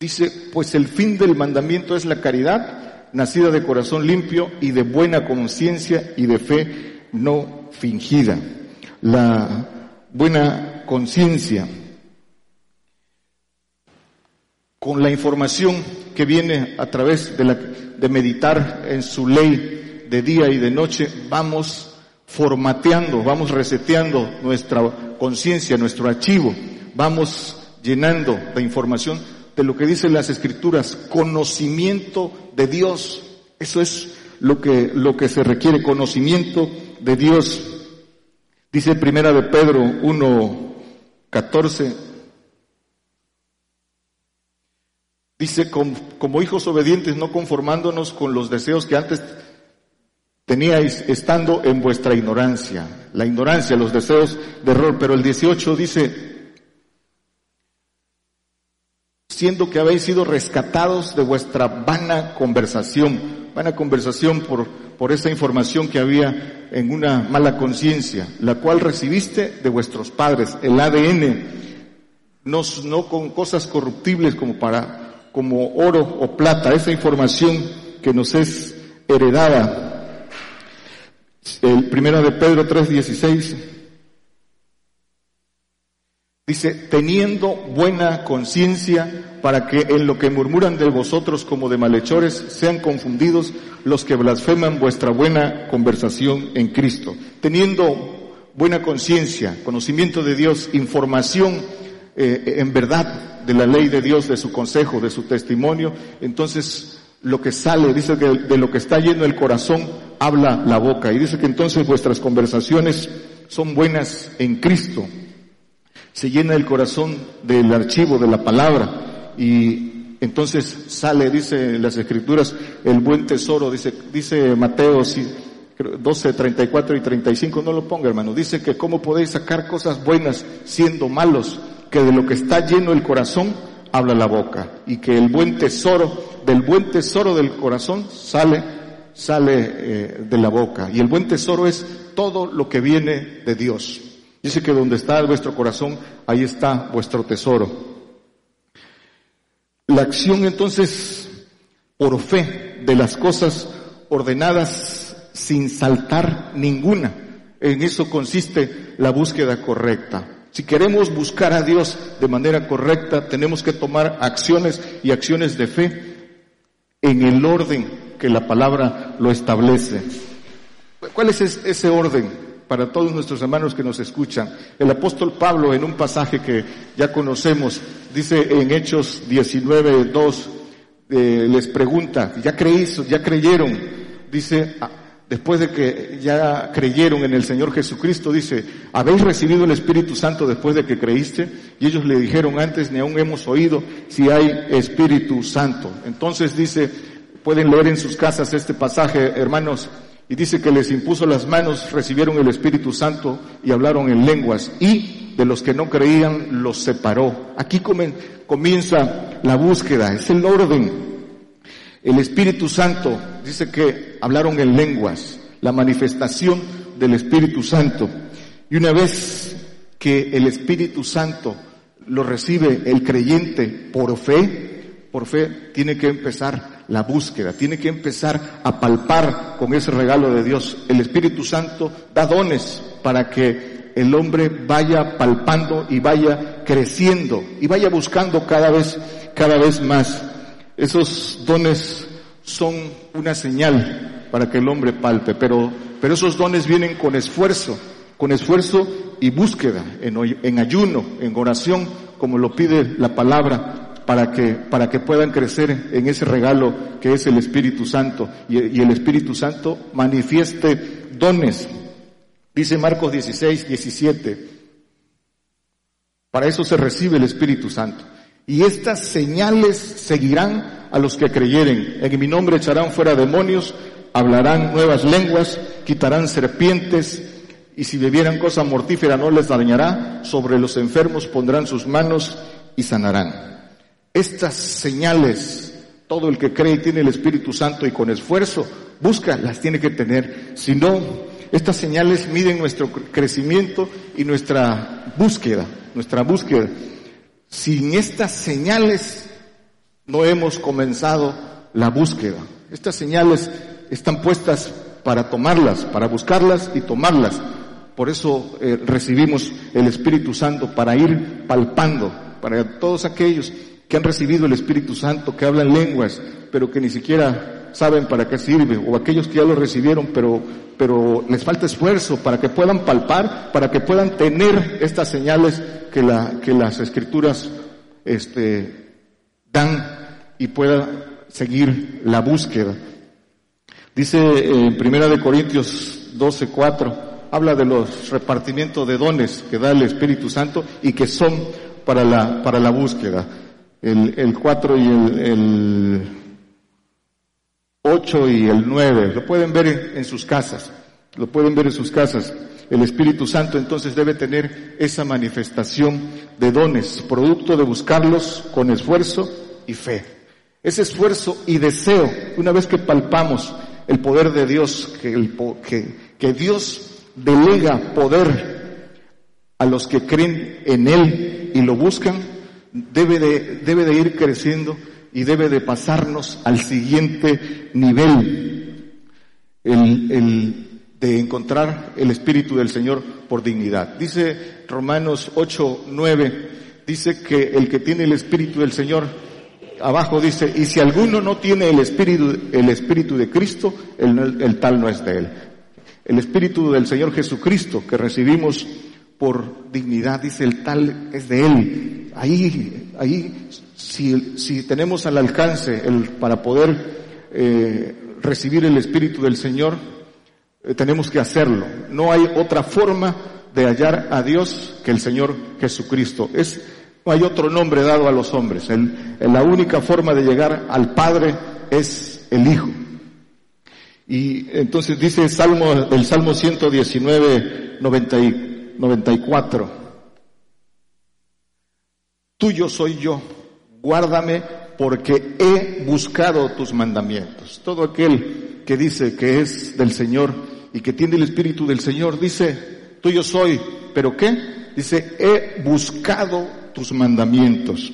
Dice, pues el fin del mandamiento es la caridad, nacida de corazón limpio y de buena conciencia y de fe no fingida. La buena conciencia con la información que viene a través de, la, de meditar en su ley de día y de noche, vamos formateando, vamos reseteando nuestra conciencia, nuestro archivo, vamos llenando de información de lo que dicen las escrituras, conocimiento de Dios. Eso es lo que, lo que se requiere, conocimiento de Dios. Dice primera de Pedro 1, 14, Dice, como, hijos obedientes, no conformándonos con los deseos que antes teníais estando en vuestra ignorancia. La ignorancia, los deseos de error. Pero el 18 dice, siendo que habéis sido rescatados de vuestra vana conversación. Vana conversación por, por esa información que había en una mala conciencia, la cual recibiste de vuestros padres, el ADN, no, con cosas corruptibles como para como oro o plata, esa información que nos es heredada. El primero de Pedro 3:16 dice, teniendo buena conciencia para que en lo que murmuran de vosotros como de malhechores sean confundidos los que blasfeman vuestra buena conversación en Cristo. Teniendo buena conciencia, conocimiento de Dios, información eh, en verdad de la ley de Dios, de su consejo, de su testimonio, entonces lo que sale, dice que de lo que está lleno el corazón, habla la boca. Y dice que entonces vuestras conversaciones son buenas en Cristo. Se llena el corazón del archivo de la palabra y entonces sale, dice las escrituras, el buen tesoro, dice, dice Mateo 12, 34 y 35, no lo ponga hermano, dice que cómo podéis sacar cosas buenas siendo malos que de lo que está lleno el corazón habla la boca y que el buen tesoro, del buen tesoro del corazón sale, sale eh, de la boca. Y el buen tesoro es todo lo que viene de Dios. Dice que donde está vuestro corazón, ahí está vuestro tesoro. La acción entonces, por fe, de las cosas ordenadas sin saltar ninguna. En eso consiste la búsqueda correcta. Si queremos buscar a Dios de manera correcta, tenemos que tomar acciones y acciones de fe en el orden que la palabra lo establece. ¿Cuál es ese orden para todos nuestros hermanos que nos escuchan? El apóstol Pablo en un pasaje que ya conocemos, dice en Hechos 19, 2, eh, les pregunta, ¿ya creíste, ya creyeron? Dice, después de que ya creyeron en el Señor Jesucristo, dice, ¿habéis recibido el Espíritu Santo después de que creíste? Y ellos le dijeron, antes ni aún hemos oído si hay Espíritu Santo. Entonces dice, pueden leer en sus casas este pasaje, hermanos, y dice que les impuso las manos, recibieron el Espíritu Santo y hablaron en lenguas, y de los que no creían los separó. Aquí comienza la búsqueda, es el orden el Espíritu Santo dice que hablaron en lenguas, la manifestación del Espíritu Santo. Y una vez que el Espíritu Santo lo recibe el creyente por fe, por fe tiene que empezar la búsqueda, tiene que empezar a palpar con ese regalo de Dios. El Espíritu Santo da dones para que el hombre vaya palpando y vaya creciendo y vaya buscando cada vez, cada vez más. Esos dones son una señal para que el hombre palpe, pero, pero esos dones vienen con esfuerzo, con esfuerzo y búsqueda, en, ayuno, en oración, como lo pide la palabra, para que, para que puedan crecer en ese regalo que es el Espíritu Santo y, el Espíritu Santo manifieste dones. Dice Marcos 16, 17. Para eso se recibe el Espíritu Santo. Y estas señales seguirán a los que creyeren. En mi nombre echarán fuera demonios, hablarán nuevas lenguas, quitarán serpientes, y si bebieran cosa mortífera no les dañará, sobre los enfermos pondrán sus manos y sanarán. Estas señales, todo el que cree y tiene el Espíritu Santo y con esfuerzo busca, las tiene que tener. Si no, estas señales miden nuestro crecimiento y nuestra búsqueda, nuestra búsqueda. Sin estas señales no hemos comenzado la búsqueda. Estas señales están puestas para tomarlas, para buscarlas y tomarlas. Por eso eh, recibimos el Espíritu Santo para ir palpando, para todos aquellos que han recibido el Espíritu Santo, que hablan lenguas, pero que ni siquiera saben para qué sirve, o aquellos que ya lo recibieron, pero, pero les falta esfuerzo para que puedan palpar, para que puedan tener estas señales que, la, que las escrituras este, dan y pueda seguir la búsqueda. Dice en Primera de Corintios 12, 4, habla de los repartimientos de dones que da el Espíritu Santo y que son para la, para la búsqueda. El, el 4 y el, el 8 y el 9, lo pueden ver en, sus casas, lo pueden ver en sus casas. El Espíritu Santo entonces debe tener esa manifestación de dones, producto de buscarlos con esfuerzo y fe. Ese esfuerzo y deseo, una vez que palpamos el poder de Dios, que, el, que, que Dios delega poder a los que creen en Él y lo buscan, debe de, debe de ir creciendo y debe de pasarnos al siguiente nivel, el, el de encontrar el Espíritu del Señor por dignidad. Dice Romanos 8, 9, dice que el que tiene el Espíritu del Señor, abajo dice, y si alguno no tiene el Espíritu, el Espíritu de Cristo, el, el tal no es de él. El Espíritu del Señor Jesucristo que recibimos por dignidad, dice el tal es de Él. Ahí, ahí, si, tenemos al alcance el, para poder eh, recibir el Espíritu del Señor, eh, tenemos que hacerlo. No hay otra forma de hallar a Dios que el Señor Jesucristo. Es, no hay otro nombre dado a los hombres. El, la única forma de llegar al Padre es el Hijo. Y entonces dice el Salmo, el Salmo 119, 94. Tuyo soy yo, guárdame porque he buscado tus mandamientos. Todo aquel que dice que es del Señor y que tiene el Espíritu del Señor, dice, tuyo soy, pero ¿qué? Dice, he buscado tus mandamientos.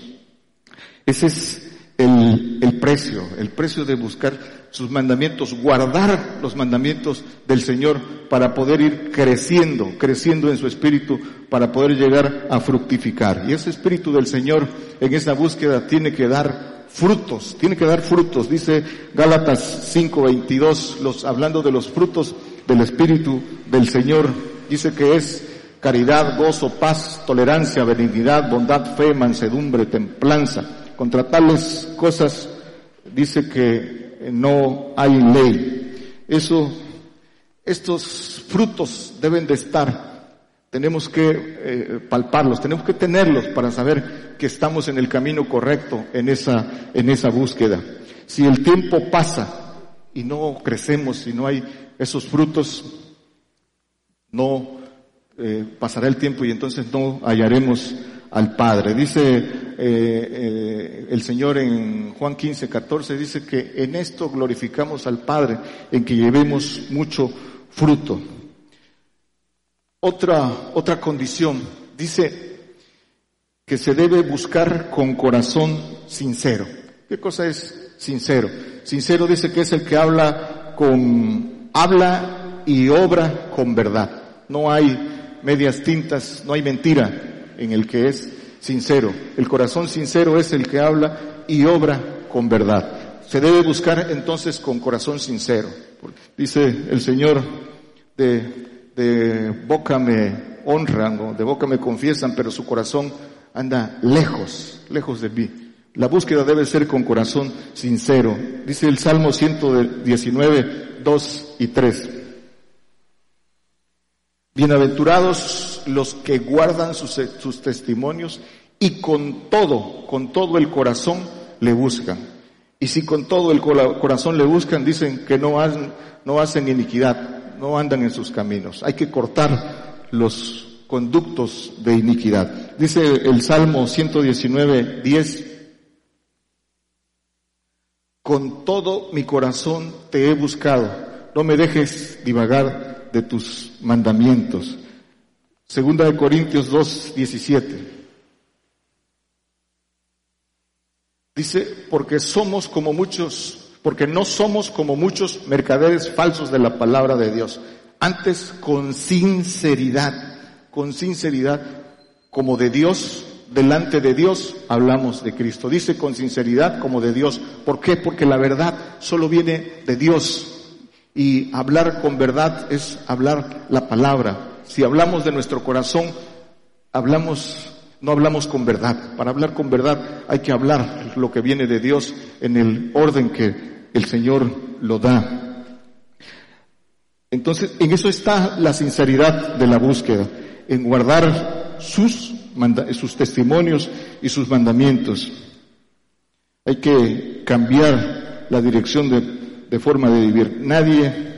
Ese es el, el precio, el precio de buscar sus mandamientos, guardar los mandamientos del Señor para poder ir creciendo, creciendo en su espíritu, para poder llegar a fructificar. Y ese espíritu del Señor en esa búsqueda tiene que dar frutos, tiene que dar frutos. Dice Gálatas 5:22, los, hablando de los frutos del espíritu del Señor, dice que es caridad, gozo, paz, tolerancia, benignidad, bondad, fe, mansedumbre, templanza. Contra tales cosas dice que no hay ley. Eso, estos frutos deben de estar. Tenemos que eh, palparlos, tenemos que tenerlos para saber que estamos en el camino correcto en esa, en esa búsqueda. Si el tiempo pasa y no crecemos y no hay esos frutos, no eh, pasará el tiempo y entonces no hallaremos al Padre. Dice eh, eh, el Señor en Juan 15, 14, dice que en esto glorificamos al Padre, en que llevemos mucho fruto. Otra, otra condición, dice que se debe buscar con corazón sincero. ¿Qué cosa es sincero? Sincero dice que es el que habla con, habla y obra con verdad. No hay medias tintas, no hay mentira en el que es sincero. El corazón sincero es el que habla y obra con verdad. Se debe buscar entonces con corazón sincero. Dice el Señor, de, de boca me honran, de boca me confiesan, pero su corazón anda lejos, lejos de mí. La búsqueda debe ser con corazón sincero. Dice el Salmo 119, 2 y 3. Bienaventurados los que guardan sus, testimonios y con todo, con todo el corazón le buscan. Y si con todo el corazón le buscan, dicen que no hacen, no hacen iniquidad, no andan en sus caminos. Hay que cortar los conductos de iniquidad. Dice el Salmo 119, 10, con todo mi corazón te he buscado, no me dejes divagar de tus mandamientos. Segunda de Corintios 2, 17. Dice, porque somos como muchos, porque no somos como muchos mercaderes falsos de la palabra de Dios. Antes con sinceridad, con sinceridad, como de Dios, delante de Dios hablamos de Cristo. Dice con sinceridad como de Dios. ¿Por qué? Porque la verdad solo viene de Dios. Y hablar con verdad es hablar la palabra. Si hablamos de nuestro corazón, hablamos no hablamos con verdad. Para hablar con verdad hay que hablar lo que viene de Dios en el orden que el Señor lo da. Entonces, en eso está la sinceridad de la búsqueda, en guardar sus, sus testimonios y sus mandamientos. Hay que cambiar la dirección de, de forma de vivir. Nadie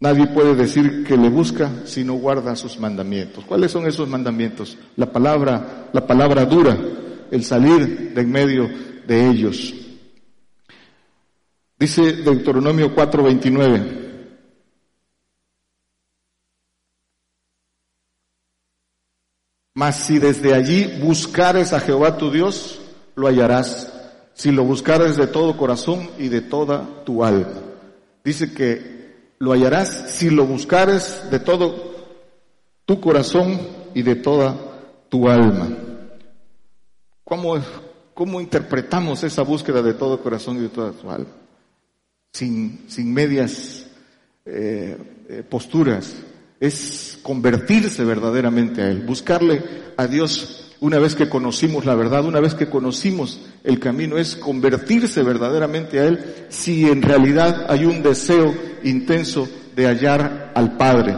Nadie puede decir que le busca si no guarda sus mandamientos. ¿Cuáles son esos mandamientos? La palabra, la palabra dura, el salir de en medio de ellos. Dice Deuteronomio 4:29. Mas si desde allí buscares a Jehová tu Dios, lo hallarás, si lo buscares de todo corazón y de toda tu alma. Dice que lo hallarás si lo buscares de todo tu corazón y de toda tu alma. ¿Cómo, cómo interpretamos esa búsqueda de todo corazón y de toda tu alma? Sin, sin medias eh, eh, posturas. Es convertirse verdaderamente a Él, buscarle a Dios una vez que conocimos la verdad, una vez que conocimos el camino, es convertirse verdaderamente a Él si en realidad hay un deseo intenso de hallar al Padre.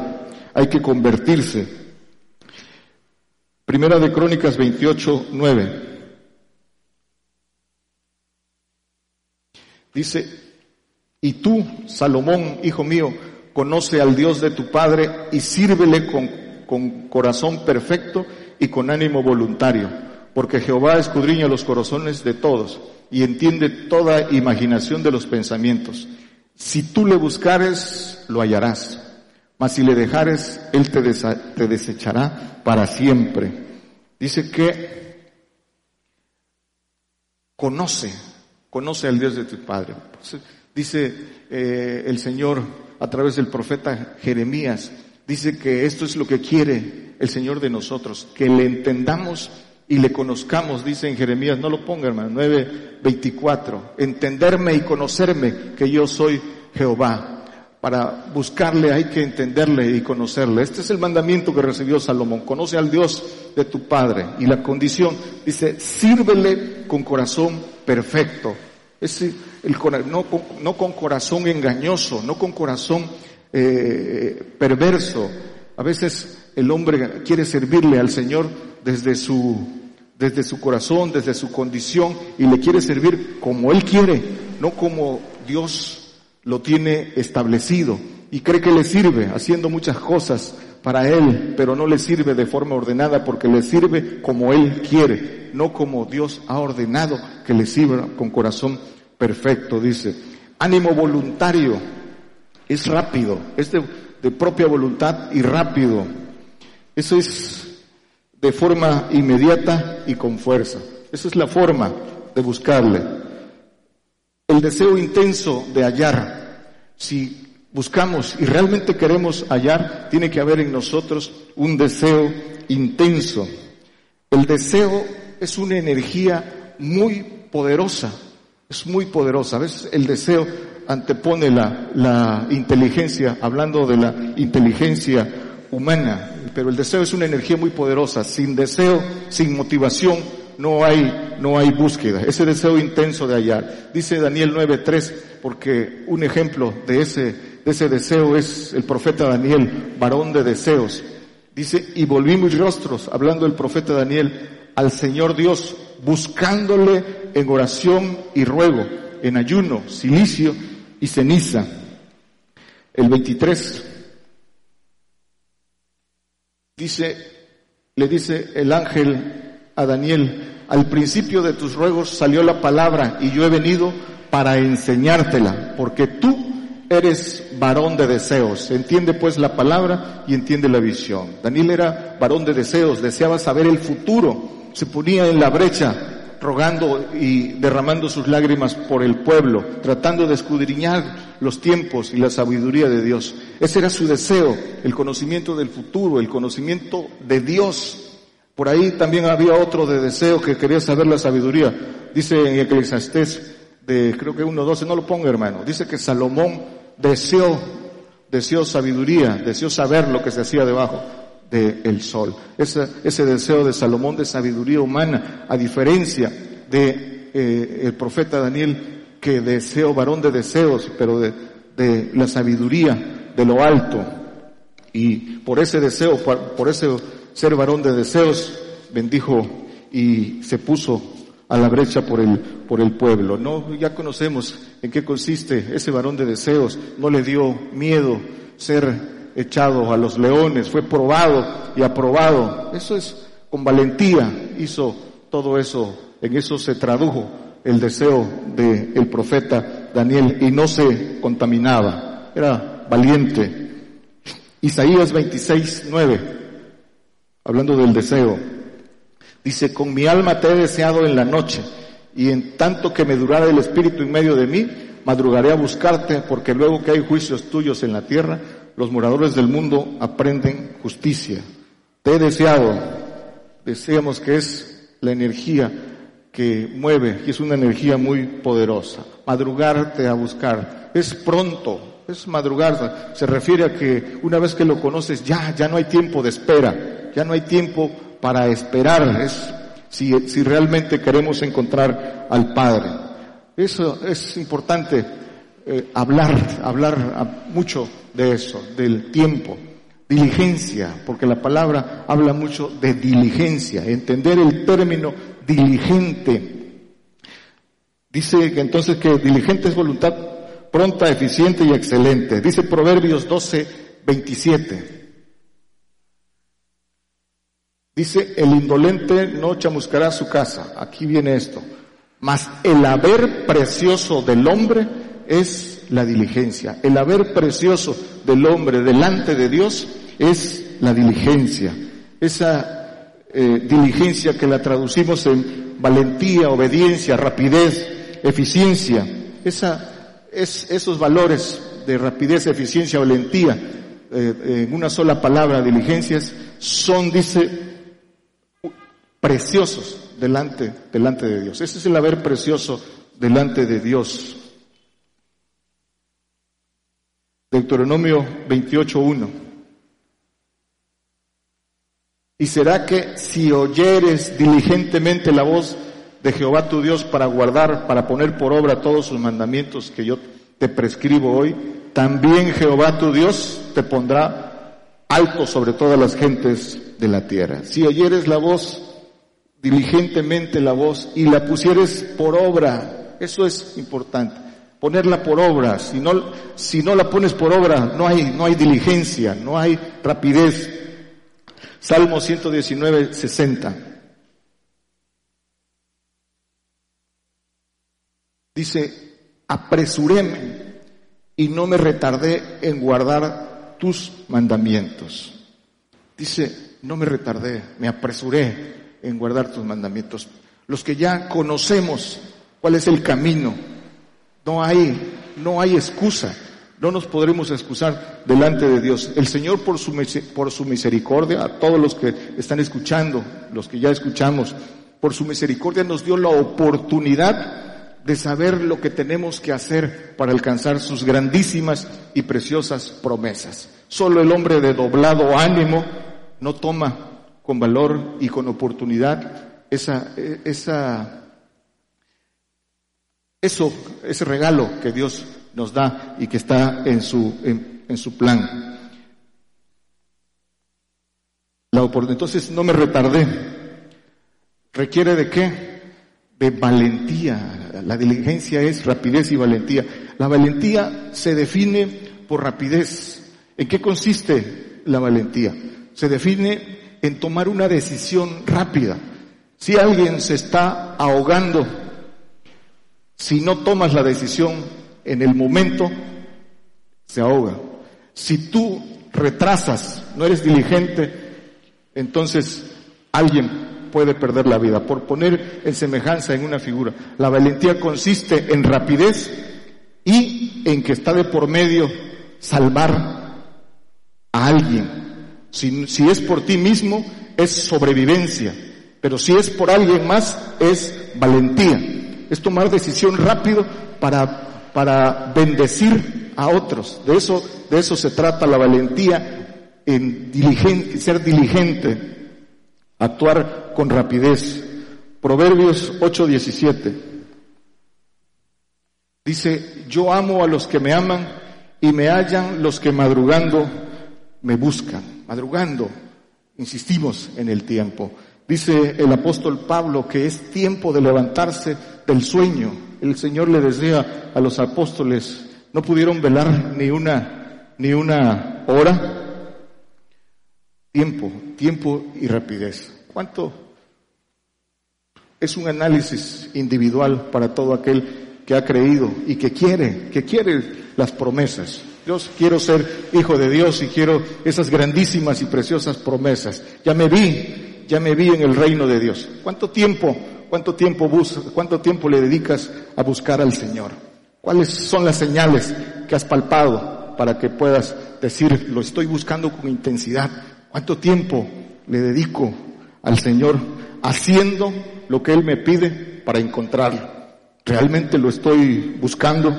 Hay que convertirse. Primera de Crónicas 28, 9. Dice, y tú, Salomón, hijo mío, conoce al Dios de tu Padre y sírvele con, con corazón perfecto y con ánimo voluntario, porque Jehová escudriña los corazones de todos y entiende toda imaginación de los pensamientos. Si tú le buscares, lo hallarás, mas si le dejares, él te, desechará para siempre. Dice que conoce, conoce al Dios de tu Padre. Dice eh, el Señor a través del profeta Jeremías, dice que esto es lo que quiere el Señor de nosotros, que le entendamos y le conozcamos, dice en Jeremías, no lo ponga hermano, 9:24, entenderme y conocerme que yo soy Jehová. Para buscarle hay que entenderle y conocerle. Este es el mandamiento que recibió Salomón. Conoce al Dios de tu Padre. Y la condición, dice, sírvele con corazón perfecto. Es el, no, no con corazón engañoso, no con corazón eh, perverso. A veces el hombre quiere servirle al Señor desde su, desde su corazón, desde su condición, y le quiere servir como Él quiere, no como Dios lo tiene establecido. Y cree que le sirve haciendo muchas cosas para Él, pero no le sirve de forma ordenada porque le sirve como Él quiere, no como Dios ha ordenado que le sirva con corazón perfecto, dice. Ánimo voluntario, es rápido, es de, propia voluntad y rápido. Eso es de forma inmediata y con fuerza. Esa es la forma de buscarle. El deseo intenso de hallar. Si buscamos y realmente queremos hallar, tiene que haber en nosotros un deseo intenso. El deseo es una energía muy poderosa, es muy poderosa. A veces el deseo antepone la, la inteligencia, hablando de la inteligencia humana, pero el deseo es una energía muy poderosa. Sin deseo, sin motivación, no hay, no hay búsqueda. Ese deseo intenso de hallar. Dice Daniel 9.3, porque un ejemplo de ese, de ese deseo es el profeta Daniel, varón de deseos. Dice, y volví mis rostros, hablando el profeta Daniel, al Señor Dios, buscándole en oración y ruego en ayuno, silicio y ceniza. El 23 dice, le dice el ángel a Daniel, al principio de tus ruegos salió la palabra y yo he venido para enseñártela, porque tú eres varón de deseos. Entiende pues la palabra y entiende la visión. Daniel era varón de deseos, deseaba saber el futuro, se ponía en la brecha rogando y derramando sus lágrimas por el pueblo, tratando de escudriñar los tiempos y la sabiduría de Dios. Ese era su deseo, el conocimiento del futuro, el conocimiento de Dios. Por ahí también había otro de deseo que quería saber la sabiduría. Dice en Eclesiastés de creo que 1.12, no lo ponga hermano, dice que Salomón deseó, deseó sabiduría, deseó saber lo que se hacía debajo del sol. Ese, ese deseo de Salomón de sabiduría humana, a diferencia de eh, el profeta Daniel, que deseó varón de deseos, pero de, de la sabiduría de lo alto. Y por ese deseo, por, por ese ser varón de deseos, bendijo y se puso a la brecha por el, por el pueblo. No, ya conocemos en qué consiste ese varón de deseos. No le dio miedo ser echado a los leones, fue probado y aprobado. Eso es con valentía hizo todo eso, en eso se tradujo el deseo del profeta Daniel y no se contaminaba, era valiente. Isaías 26, 9, hablando del deseo, dice, con mi alma te he deseado en la noche y en tanto que me durara el espíritu en medio de mí, madrugaré a buscarte porque luego que hay juicios tuyos en la tierra, los moradores del mundo aprenden justicia. Te he deseado, deseamos que es la energía que mueve, y es una energía muy poderosa. Madrugarte a buscar, es pronto, es madrugar, se refiere a que una vez que lo conoces, ya, ya no hay tiempo de espera, ya no hay tiempo para esperar, es si, si realmente queremos encontrar al Padre. Eso es importante eh, hablar, hablar mucho de eso, del tiempo. Diligencia, porque la palabra habla mucho de diligencia, entender el término diligente. Dice que entonces que diligente es voluntad pronta, eficiente y excelente. Dice Proverbios 12, 27. Dice, el indolente no chamuscará su casa. Aquí viene esto. Mas el haber precioso del hombre es la diligencia. El haber precioso del hombre delante de Dios es la diligencia. Esa eh, diligencia que la traducimos en valentía, obediencia, rapidez, eficiencia. Esa, es, esos valores de rapidez, eficiencia, valentía, eh, en una sola palabra, diligencias, son, dice, preciosos delante, delante de Dios. Ese es el haber precioso delante de Dios. Deuteronomio 28.1. Y será que si oyeres diligentemente la voz de Jehová tu Dios para guardar, para poner por obra todos sus mandamientos que yo te prescribo hoy, también Jehová tu Dios te pondrá alto sobre todas las gentes de la tierra. Si oyeres la voz, diligentemente la voz, y la pusieres por obra, eso es importante ponerla por obra. Si no, si no la pones por obra, no hay, no hay diligencia, no hay rapidez. Salmo 119, 60. Dice, apresuréme y no me retardé en guardar tus mandamientos. Dice, no me retardé, me apresuré en guardar tus mandamientos. Los que ya conocemos cuál es el camino, no hay, no hay excusa. No nos podremos excusar delante de Dios. El Señor por su, por su misericordia, a todos los que están escuchando, los que ya escuchamos, por su misericordia nos dio la oportunidad de saber lo que tenemos que hacer para alcanzar sus grandísimas y preciosas promesas. Solo el hombre de doblado ánimo no toma con valor y con oportunidad esa, esa eso, ese regalo que Dios nos da y que está en su, en, su plan. La entonces no me retardé. ¿Requiere de qué? De valentía. La diligencia es rapidez y valentía. La valentía se define por rapidez. ¿En qué consiste la valentía? Se define en tomar una decisión rápida. Si alguien se está ahogando, si no tomas la decisión en el momento, se ahoga. Si tú retrasas, no eres diligente, entonces alguien puede perder la vida. Por poner en semejanza en una figura, la valentía consiste en rapidez y en que está de por medio salvar a alguien. Si, si es por ti mismo, es sobrevivencia. Pero si es por alguien más, es valentía. Es tomar decisión rápido para, para bendecir a otros. De eso, de eso se trata la valentía en ser diligente, actuar con rapidez. Proverbios 8:17 dice, yo amo a los que me aman y me hallan los que madrugando me buscan. Madrugando, insistimos en el tiempo. Dice el apóstol Pablo que es tiempo de levantarse del sueño. El Señor le decía a los apóstoles, no pudieron velar ni una, ni una hora. Tiempo, tiempo y rapidez. ¿Cuánto? Es un análisis individual para todo aquel que ha creído y que quiere, que quiere las promesas. Yo quiero ser hijo de Dios y quiero esas grandísimas y preciosas promesas. Ya me vi, ya me vi en el reino de Dios. ¿Cuánto tiempo, cuánto tiempo buscas, cuánto tiempo le dedicas a buscar al Señor? ¿Cuáles son las señales que has palpado para que puedas decir, lo estoy buscando con intensidad? ¿Cuánto tiempo le dedico al Señor haciendo lo que Él me pide para encontrarlo? ¿Realmente lo estoy buscando?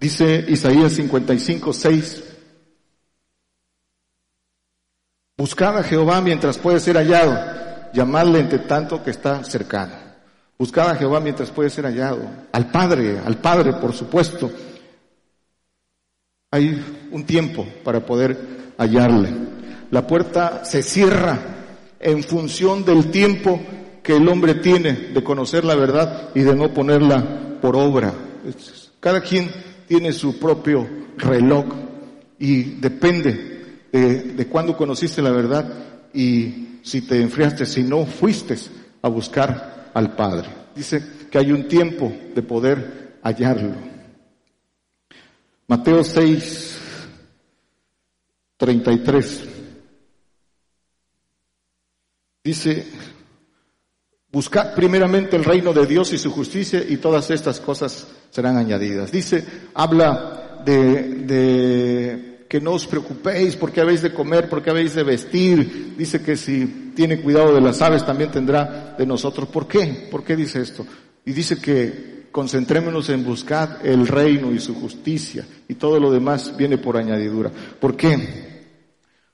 Dice Isaías 55, 6. Buscad a Jehová mientras puede ser hallado, llamadle entre tanto que está cercano. Buscad a Jehová mientras puede ser hallado. Al Padre, al Padre, por supuesto. Hay un tiempo para poder hallarle. La puerta se cierra en función del tiempo que el hombre tiene de conocer la verdad y de no ponerla por obra. Cada quien tiene su propio reloj y depende de, de cuándo conociste la verdad y si te enfriaste, si no fuiste a buscar al Padre. Dice que hay un tiempo de poder hallarlo. Mateo 6, 33. Dice, buscad primeramente el reino de Dios y su justicia y todas estas cosas serán añadidas. Dice, habla de, de que no os preocupéis porque habéis de comer, porque habéis de vestir. Dice que si tiene cuidado de las aves también tendrá de nosotros. ¿Por qué? ¿Por qué dice esto? Y dice que concentrémonos en buscar el reino y su justicia y todo lo demás viene por añadidura. ¿Por qué?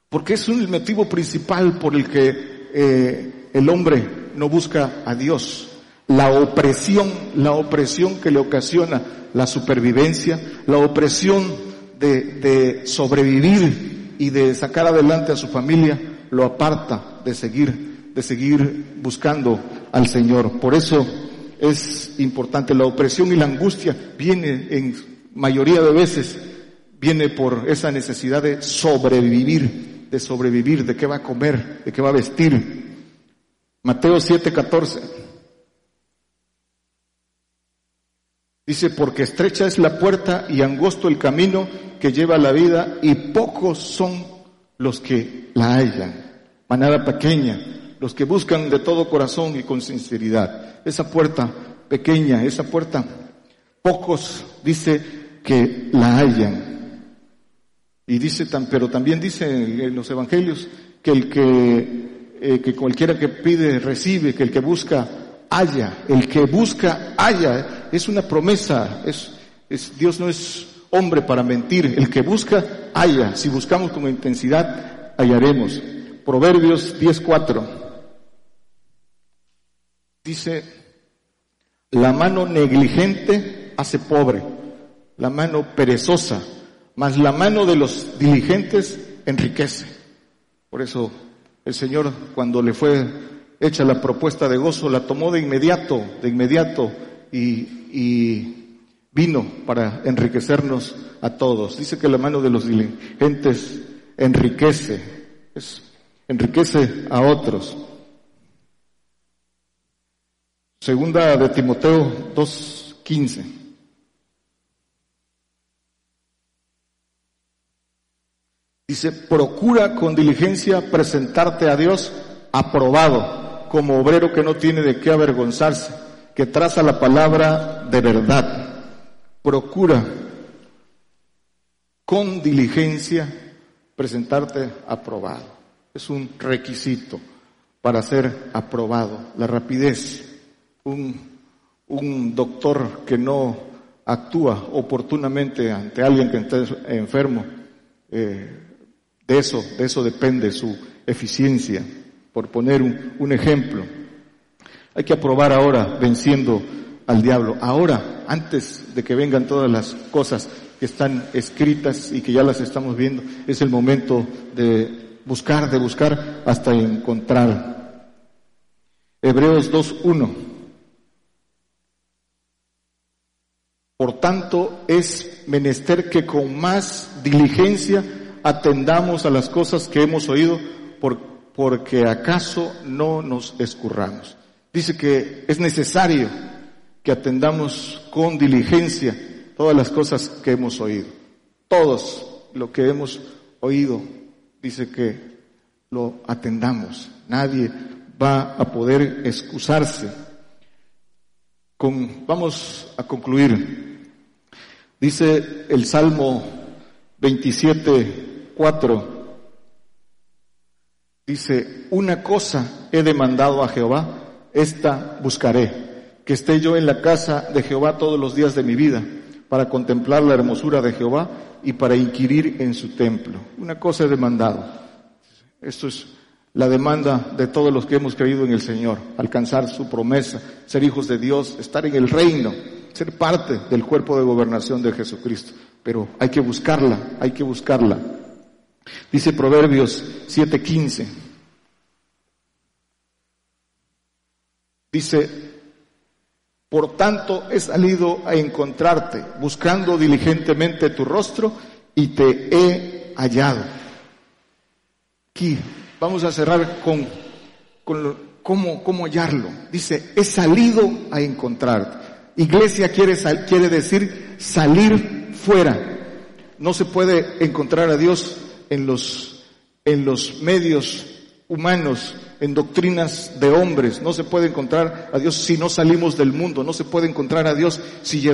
Porque es un motivo principal por el que eh, el hombre no busca a Dios la opresión, la opresión que le ocasiona la supervivencia, la opresión de, de, sobrevivir y de sacar adelante a su familia, lo aparta de seguir, de seguir buscando al Señor. Por eso es importante, la opresión y la angustia viene en mayoría de veces, viene por esa necesidad de sobrevivir, de sobrevivir, de qué va a comer, de qué va a vestir. Mateo 7:14. Dice, porque estrecha es la puerta y angosto el camino que lleva a la vida y pocos son los que la hallan. Manada pequeña, los que buscan de todo corazón y con sinceridad. Esa puerta pequeña, esa puerta, pocos dice que la hallan. Y dice, pero también dice en los evangelios que el que, eh, que cualquiera que pide recibe, que el que busca haya, el que busca haya, es una promesa, es, Dios no es hombre para mentir, el que busca haya, si buscamos con intensidad hallaremos. Proverbios 10.4 dice, la mano negligente hace pobre, la mano perezosa, mas la mano de los diligentes enriquece. Por eso el Señor cuando le fue hecha la propuesta de gozo, la tomó de inmediato, de inmediato y, vino para enriquecernos a todos. Dice que la mano de los diligentes enriquece, enriquece a otros. Segunda de Timoteo 2.15. Dice, procura con diligencia presentarte a Dios aprobado, como obrero que no tiene de qué avergonzarse, que traza la palabra de verdad. Procura con diligencia presentarte aprobado. Es un requisito para ser aprobado. La rapidez. Un, un doctor que no actúa oportunamente ante alguien que esté enfermo, eh, de eso, de eso depende su eficiencia, por poner un ejemplo. Hay que aprobar ahora venciendo al diablo. Ahora, antes de que vengan todas las cosas que están escritas y que ya las estamos viendo, es el momento de buscar, de buscar hasta encontrar. Hebreos 2.1. Por tanto, es menester que con más diligencia atendamos a las cosas que hemos oído, porque acaso no nos escurramos. Dice que es necesario que atendamos con diligencia todas las cosas que hemos oído. Todos lo que hemos oído, dice que lo atendamos. Nadie va a poder excusarse. Con, vamos a concluir. Dice el Salmo 27, 4 dice, una cosa he demandado a Jehová, esta buscaré, que esté yo en la casa de Jehová todos los días de mi vida, para contemplar la hermosura de Jehová y para inquirir en su templo. Una cosa he demandado. Esto es la demanda de todos los que hemos creído en el Señor, alcanzar su promesa, ser hijos de Dios, estar en el reino, ser parte del cuerpo de gobernación de Jesucristo. Pero hay que buscarla, hay que buscarla. Dice Proverbios 7:15. Dice, por tanto he salido a encontrarte, buscando diligentemente tu rostro y te he hallado. Aquí vamos a cerrar con, con cómo, cómo hallarlo. Dice, he salido a encontrarte. Iglesia quiere, quiere decir salir fuera. No se puede encontrar a Dios en los, en los medios humanos, en doctrinas de hombres. No se puede encontrar a Dios si no salimos del mundo. No se puede encontrar a Dios si,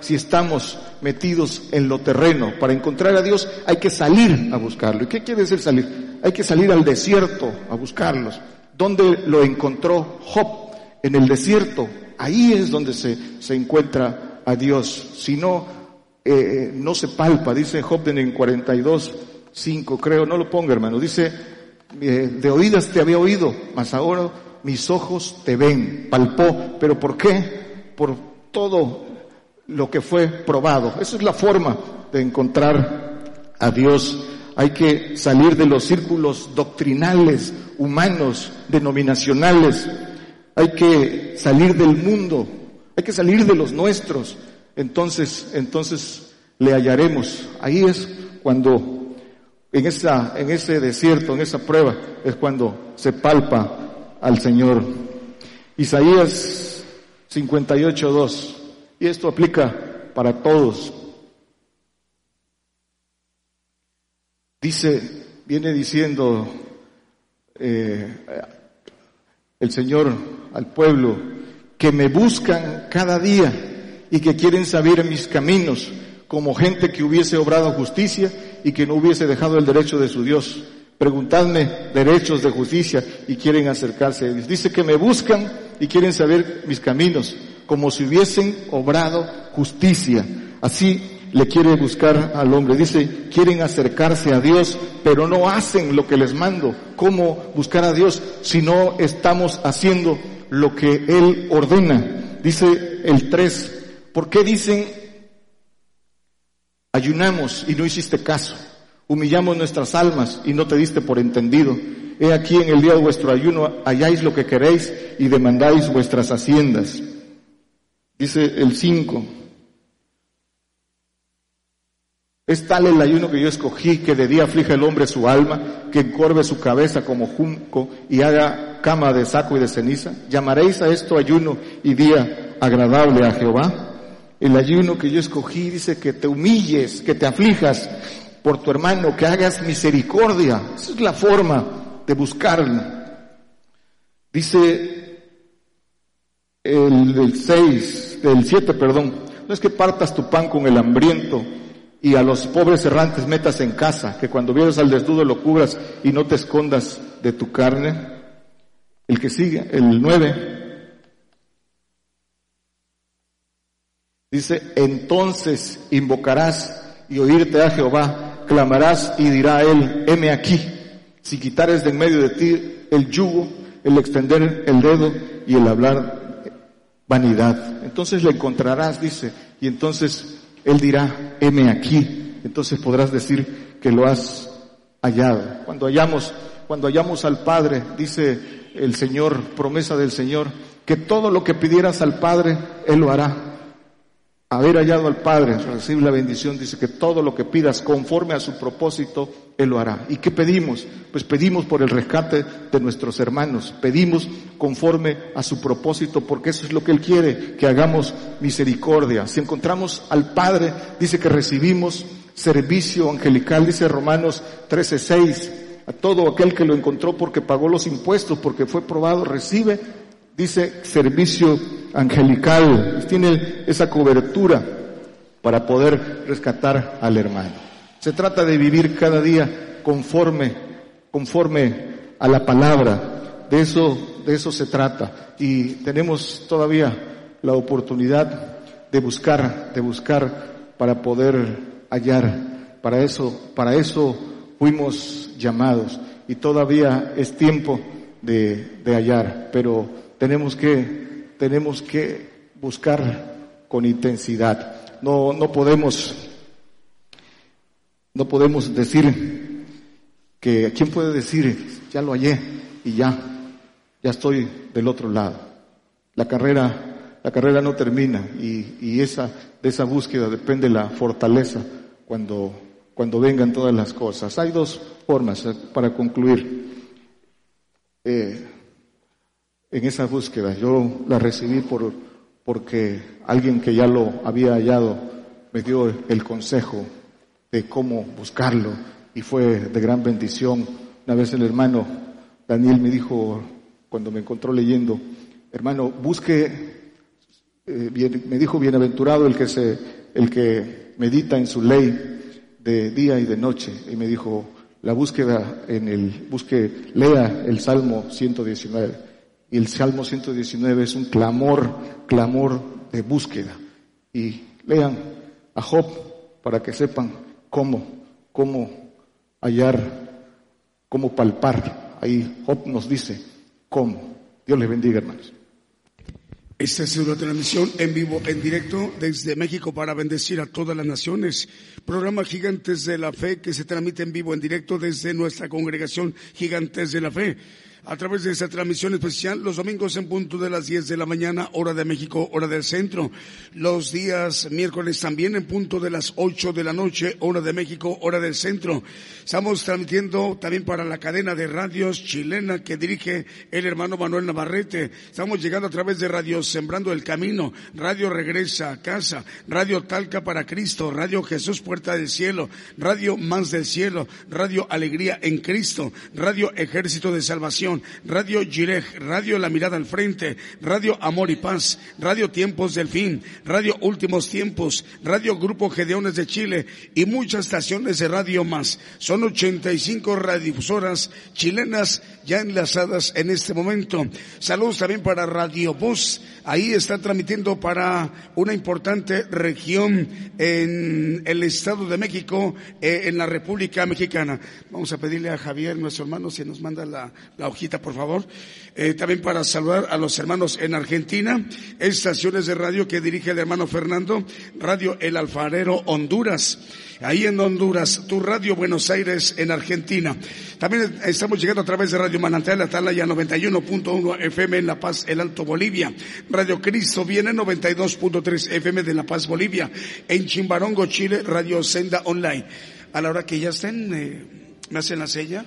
si estamos metidos en lo terreno. Para encontrar a Dios hay que salir a buscarlo. ¿Y qué quiere decir salir? Hay que salir al desierto a buscarlos. ¿Dónde lo encontró Job? En el desierto. Ahí es donde se, se encuentra a Dios. Si no, eh, no se palpa. Dice Job en 42, 5, creo, no lo ponga hermano, dice, eh, de oídas te había oído, mas ahora mis ojos te ven, palpó, pero ¿por qué? Por todo lo que fue probado. Esa es la forma de encontrar a Dios. Hay que salir de los círculos doctrinales, humanos, denominacionales. Hay que salir del mundo. Hay que salir de los nuestros. Entonces, entonces le hallaremos. Ahí es cuando en, esa, en ese desierto, en esa prueba, es cuando se palpa al Señor. Isaías 58.2. Y esto aplica para todos. Dice, viene diciendo eh, el Señor al pueblo, que me buscan cada día y que quieren saber mis caminos como gente que hubiese obrado justicia y que no hubiese dejado el derecho de su Dios. Preguntadme derechos de justicia y quieren acercarse a Dios. Dice que me buscan y quieren saber mis caminos, como si hubiesen obrado justicia. Así le quiere buscar al hombre. Dice, quieren acercarse a Dios, pero no hacen lo que les mando. ¿Cómo buscar a Dios si no estamos haciendo lo que Él ordena? Dice el 3, ¿por qué dicen Ayunamos y no hiciste caso. Humillamos nuestras almas y no te diste por entendido. He aquí en el día de vuestro ayuno halláis lo que queréis y demandáis vuestras haciendas. Dice el 5. Es tal el ayuno que yo escogí que de día aflige el hombre su alma, que encorve su cabeza como junco y haga cama de saco y de ceniza. ¿Llamaréis a esto ayuno y día agradable a Jehová? El ayuno que yo escogí dice que te humilles, que te aflijas por tu hermano, que hagas misericordia. Esa es la forma de buscarlo. Dice el del 6, del 7, perdón, no es que partas tu pan con el hambriento y a los pobres errantes metas en casa, que cuando vieras al desnudo lo cubras y no te escondas de tu carne. El que sigue, el 9, Dice, entonces invocarás y oírte a Jehová, clamarás y dirá a él, heme aquí, si quitares de en medio de ti el yugo, el extender el dedo y el hablar vanidad. Entonces le encontrarás, dice, y entonces él dirá, heme aquí. Entonces podrás decir que lo has hallado. Cuando hallamos, cuando hallamos al Padre, dice el Señor, promesa del Señor, que todo lo que pidieras al Padre, Él lo hará haber hallado al Padre, recibir la bendición, dice que todo lo que pidas conforme a su propósito, Él lo hará. ¿Y qué pedimos? Pues pedimos por el rescate de nuestros hermanos, pedimos conforme a su propósito, porque eso es lo que Él quiere, que hagamos misericordia. Si encontramos al Padre, dice que recibimos servicio angelical, dice Romanos 13:6, a todo aquel que lo encontró porque pagó los impuestos, porque fue probado, recibe, dice servicio angelical, tiene esa cobertura para poder rescatar al hermano. Se trata de vivir cada día conforme, conforme a la palabra. De eso, de eso se trata. Y tenemos todavía la oportunidad de buscar, de buscar para poder hallar. Para eso, para eso fuimos llamados. Y todavía es tiempo de, de hallar. Pero tenemos que tenemos que buscar con intensidad. No, no podemos, no podemos decir que, ¿quién puede decir, ya lo hallé y ya, ya estoy del otro lado? La carrera, la carrera no termina y, y esa, de esa búsqueda depende la fortaleza cuando, cuando vengan todas las cosas. Hay dos formas eh, para concluir. Eh, en esa búsqueda. Yo la recibí por, porque alguien que ya lo había hallado me dio el consejo de cómo buscarlo y fue de gran bendición. Una vez el hermano Daniel me dijo, cuando me encontró leyendo, hermano, busque, eh, me dijo, bienaventurado el que se, el que medita en su ley de día y de noche. Y me dijo, la búsqueda en el, busque, lea el Salmo 119 y el Salmo 119 es un clamor, clamor de búsqueda. Y lean a Job para que sepan cómo, cómo hallar, cómo palpar. Ahí Job nos dice cómo. Dios les bendiga, hermanos. Esta es una transmisión en vivo, en directo desde México para bendecir a todas las naciones. Programa Gigantes de la Fe que se transmite en vivo, en directo desde nuestra congregación Gigantes de la Fe a través de esta transmisión especial los domingos en punto de las 10 de la mañana, hora de México, hora del centro. Los días miércoles también en punto de las 8 de la noche, hora de México, hora del centro. Estamos transmitiendo también para la cadena de radios chilena que dirige el hermano Manuel Navarrete. Estamos llegando a través de Radio Sembrando el Camino, Radio Regresa a Casa, Radio Talca para Cristo, Radio Jesús Puerta del Cielo, Radio Más del Cielo, Radio Alegría en Cristo, Radio Ejército de Salvación, Radio Girej, Radio La Mirada al Frente, Radio Amor y Paz, Radio Tiempos del Fin, Radio Últimos Tiempos, Radio Grupo Gedeones de Chile y muchas estaciones de radio más. Son 85 radiodifusoras chilenas ya enlazadas en este momento. Saludos también para Radio Voz. Ahí está transmitiendo para una importante región en el Estado de México, eh, en la República Mexicana. Vamos a pedirle a Javier, nuestro hermano, si nos manda la, la bajita, por favor. Eh, también para saludar a los hermanos en Argentina, estaciones de radio que dirige el hermano Fernando, Radio El Alfarero Honduras ahí en Honduras, tu Radio Buenos Aires en Argentina. También estamos llegando a través de Radio Manantial Atalaya 91.1 FM en La Paz, el Alto Bolivia. Radio Cristo viene 92.3 FM de La Paz, Bolivia. En Chimbarongo, Chile, Radio Senda Online. A la hora que ya estén, eh, me hacen la sella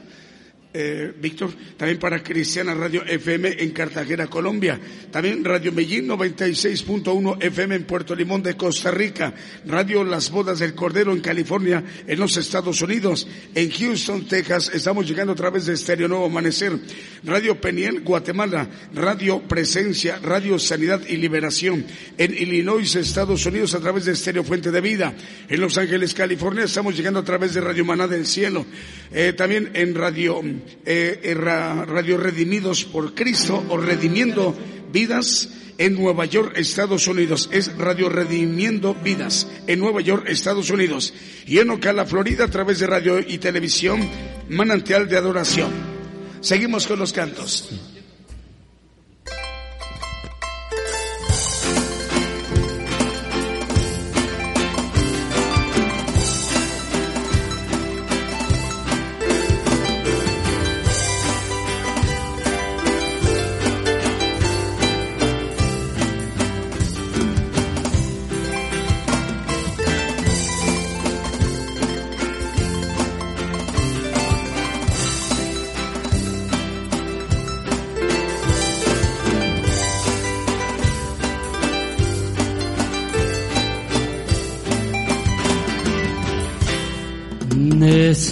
eh, Víctor, también para Cristiana Radio FM en Cartagena, Colombia. También Radio Medellín 96.1 FM en Puerto Limón de Costa Rica. Radio Las Bodas del Cordero en California, en los Estados Unidos. En Houston, Texas, estamos llegando a través de Estéreo Nuevo Amanecer. Radio Peniel, Guatemala. Radio Presencia, Radio Sanidad y Liberación. En Illinois, Estados Unidos, a través de Estéreo Fuente de Vida. En Los Ángeles, California, estamos llegando a través de Radio Maná del Cielo. Eh, también en Radio eh, eh Radio Redimidos por Cristo o Redimiendo Vidas en Nueva York, Estados Unidos. Es Radio Redimiendo Vidas en Nueva York, Estados Unidos. Y en Ocala, Florida, a través de radio y televisión, Manantial de Adoración. Seguimos con los cantos.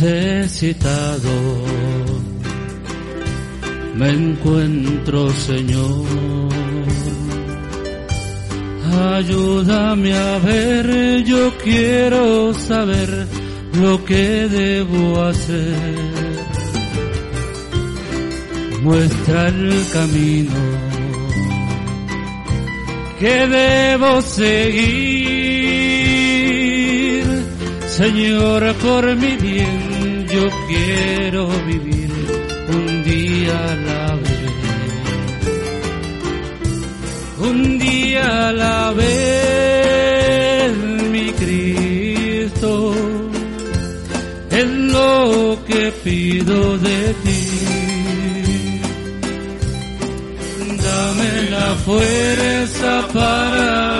Necesitado me encuentro, Señor. Ayúdame a ver, yo quiero saber lo que debo hacer. Muestra el camino que debo seguir, Señor, por mi bien yo quiero vivir un día a la vez, un día a la vez, mi Cristo, es lo que pido de ti. Dame la fuerza para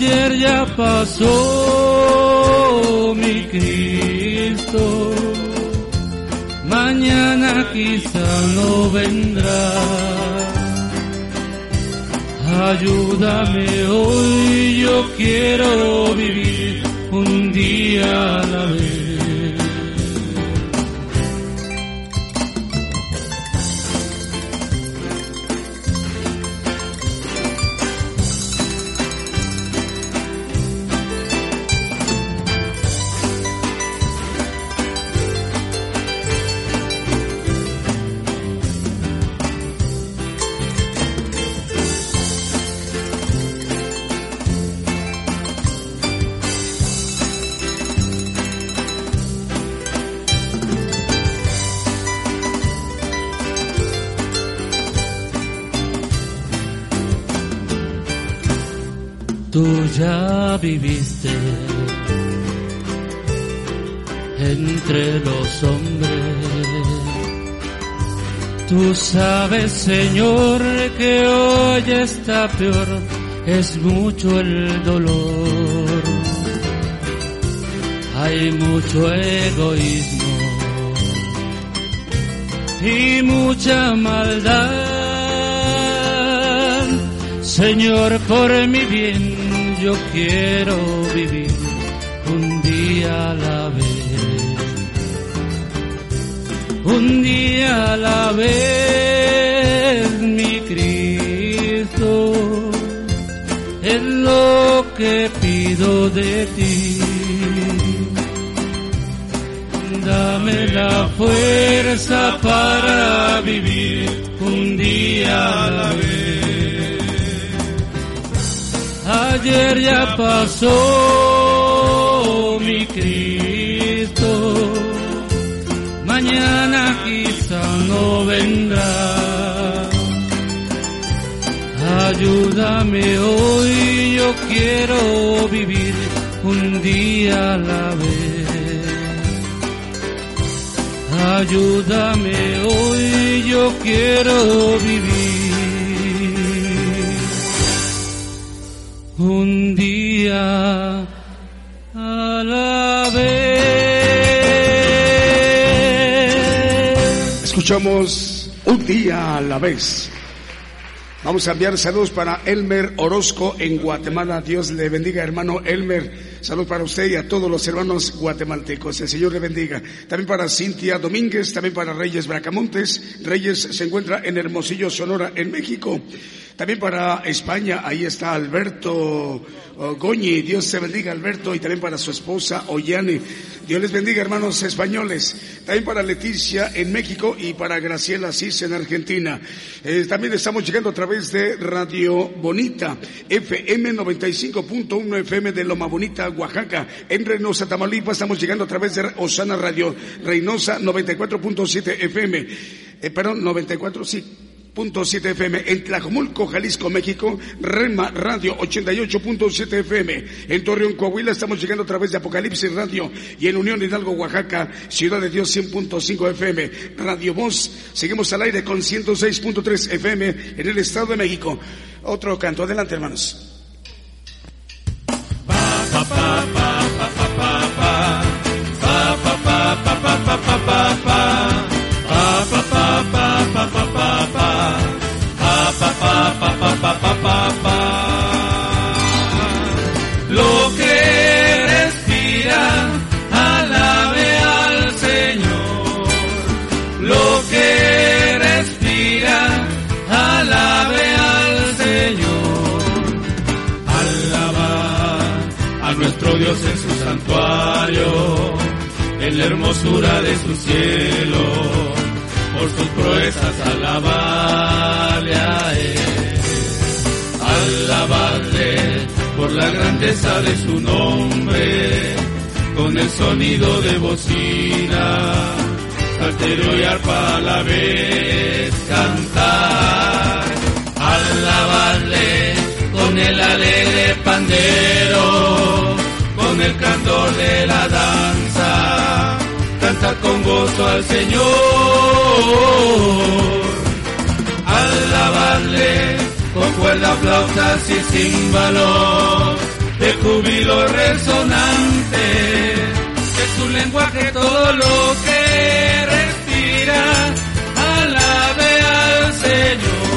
Ayer ya pasó mi Cristo, mañana quizá no vendrá. Ayúdame hoy, yo quiero vivir un día a la vez. Señor, que hoy está peor, es mucho el dolor. Hay mucho egoísmo y mucha maldad. Señor, por mi bien yo quiero vivir un día a la vez, un día a la vez, lo que pido de ti. Dame la fuerza para vivir un día a la vez. Ayer ya pasó mi Cristo mañana quizá no vendrá. Ayúdame hoy, yo quiero vivir un día a la vez. Ayúdame hoy, yo quiero vivir un día a la vez. Escuchamos un día a la vez. Vamos a enviar saludos para Elmer Orozco en Guatemala. Dios le bendiga, hermano Elmer. Saludos para usted y a todos los hermanos guatemaltecos. El Señor le bendiga. También para Cintia Domínguez, también para Reyes Bracamontes. Reyes se encuentra en Hermosillo, Sonora, en México. También para España, ahí está Alberto Goñi. Dios se bendiga, Alberto. Y también para su esposa Ollane. Dios les bendiga, hermanos españoles. También para Leticia en México y para Graciela Cis en Argentina. Eh, también estamos llegando a través de Radio Bonita, FM 95.1 FM de Loma Bonita, Oaxaca. En Reynosa, Tamaulipas, estamos llegando a través de Osana Radio Reynosa 94.7 FM. Eh, perdón, 94, sí. .7 FM en Tlajomulco, Jalisco, México, Rema Radio 88.7 FM. En Torreón, Coahuila estamos llegando a través de Apocalipsis Radio y en Unión Hidalgo, Oaxaca, Ciudad de Dios 100.5 FM. Radio Voz, seguimos al aire con 106.3 FM en el Estado de México. Otro canto, adelante hermanos. Lo Dios en su santuario, en la hermosura de su cielo. Por sus proezas alabarle a. Alabarle por la grandeza de su nombre, con el sonido de bocina, saltero y arpa a la vez cantar. Alabarle con el alegre pandero, con el cantor de la danza, cantar con gozo al Señor. Alabarle con cuerda, flautas y címbalos, de júbilo resonante, de su lenguaje todo lo que respira, alabe al Señor.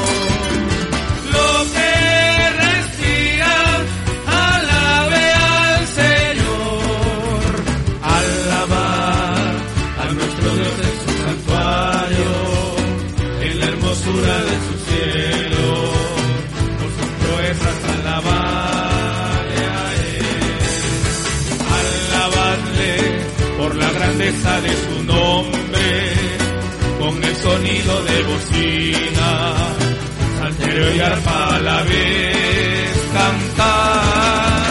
Grandeza de su nombre, con el sonido de bocina, saltero y arpa a la vez cantar.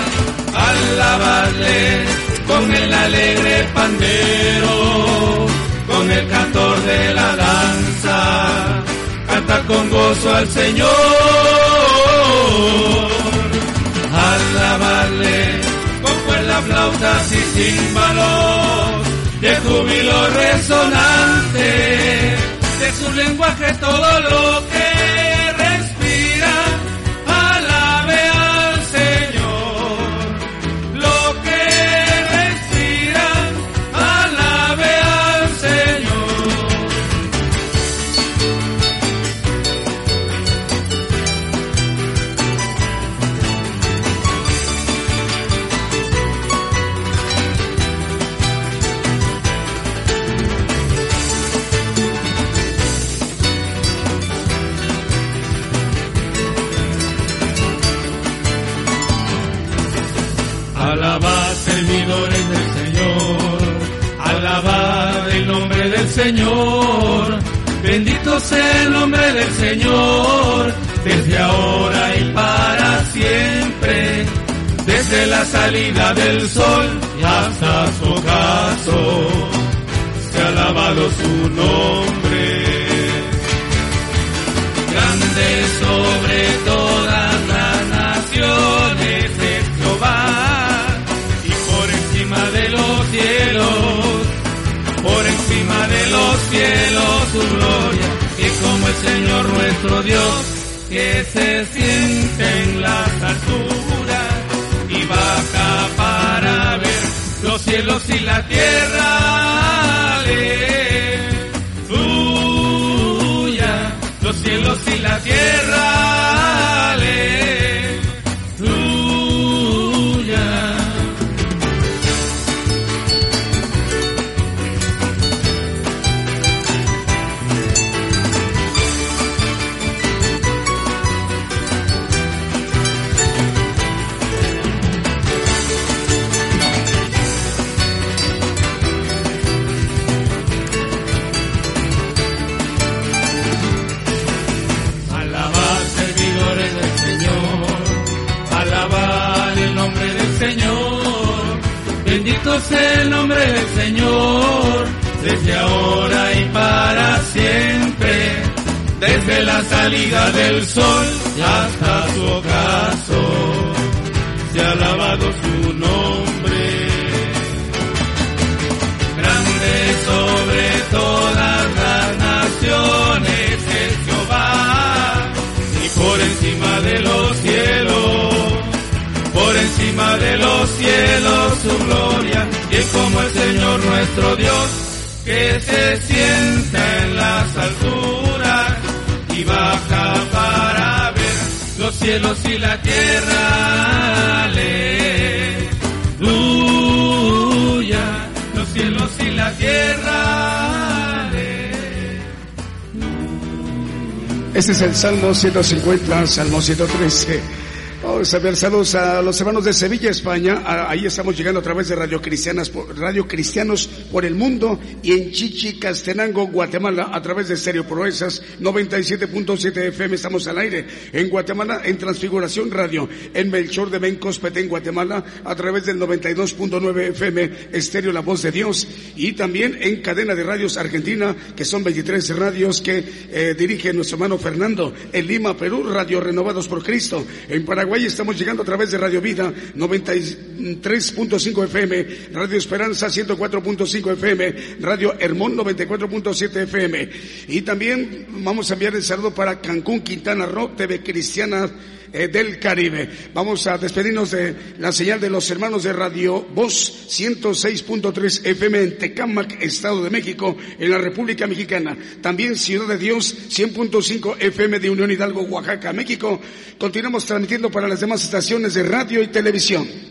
Alabarle con el alegre pandero, con el cantor de la danza, canta con gozo al Señor. Alabarle con cuerda, flautas y címbalos, de júbilo resonante, de su lenguaje todo lo que bendito sea el nombre del Señor, desde ahora y para siempre, desde la salida del sol hasta su ocaso. Se alaba alabado su nombre. Grande Señor nuestro Dios que se siente en las alturas y baja para ver los cielos y la tierra. Aleluya, los cielos y la tierra. El nombre del Señor, desde ahora y para siempre, desde la salida del sol hasta su ocaso, se ha alabado su nombre. Grande sobre todas las naciones es Jehová, y por encima de los cielos, encima de los cielos su gloria, y es como el Señor nuestro Dios, que se sienta en las alturas y baja para ver los cielos y la tierra. Aleluya, los cielos y la tierra. Este es el Salmo 150, Salmo 113. Saludos a los hermanos de Sevilla, España. Ahí estamos llegando a través de Radio Cristianas, Radio Cristianos por el mundo y en Chichi, Castenango, Guatemala, a través de Stereo Proezas 97.7 FM. Estamos al aire en Guatemala, en Transfiguración Radio, en Melchor de Bencos, Petén, Guatemala, a través del 92.9 FM, Estéreo La Voz de Dios y también en cadena de radios Argentina, que son 23 radios que eh, dirige nuestro hermano Fernando. En Lima, Perú, Radio Renovados por Cristo. En Paraguay estamos llegando a través de Radio Vida 93.5 FM, Radio Esperanza 104.5 FM, Radio Hermón 94.7 FM. Y también vamos a enviar el saludo para Cancún, Quintana Roo, TV Cristiana eh, del Caribe. Vamos a despedirnos de la señal de los hermanos de Radio Voz 106.3 FM en Tecámac, Estado de México, en la República Mexicana. También Ciudad de Dios 100.5 FM de Unión Hidalgo, Oaxaca, México. Continuamos transmitiendo para las demás estaciones de radio y televisión.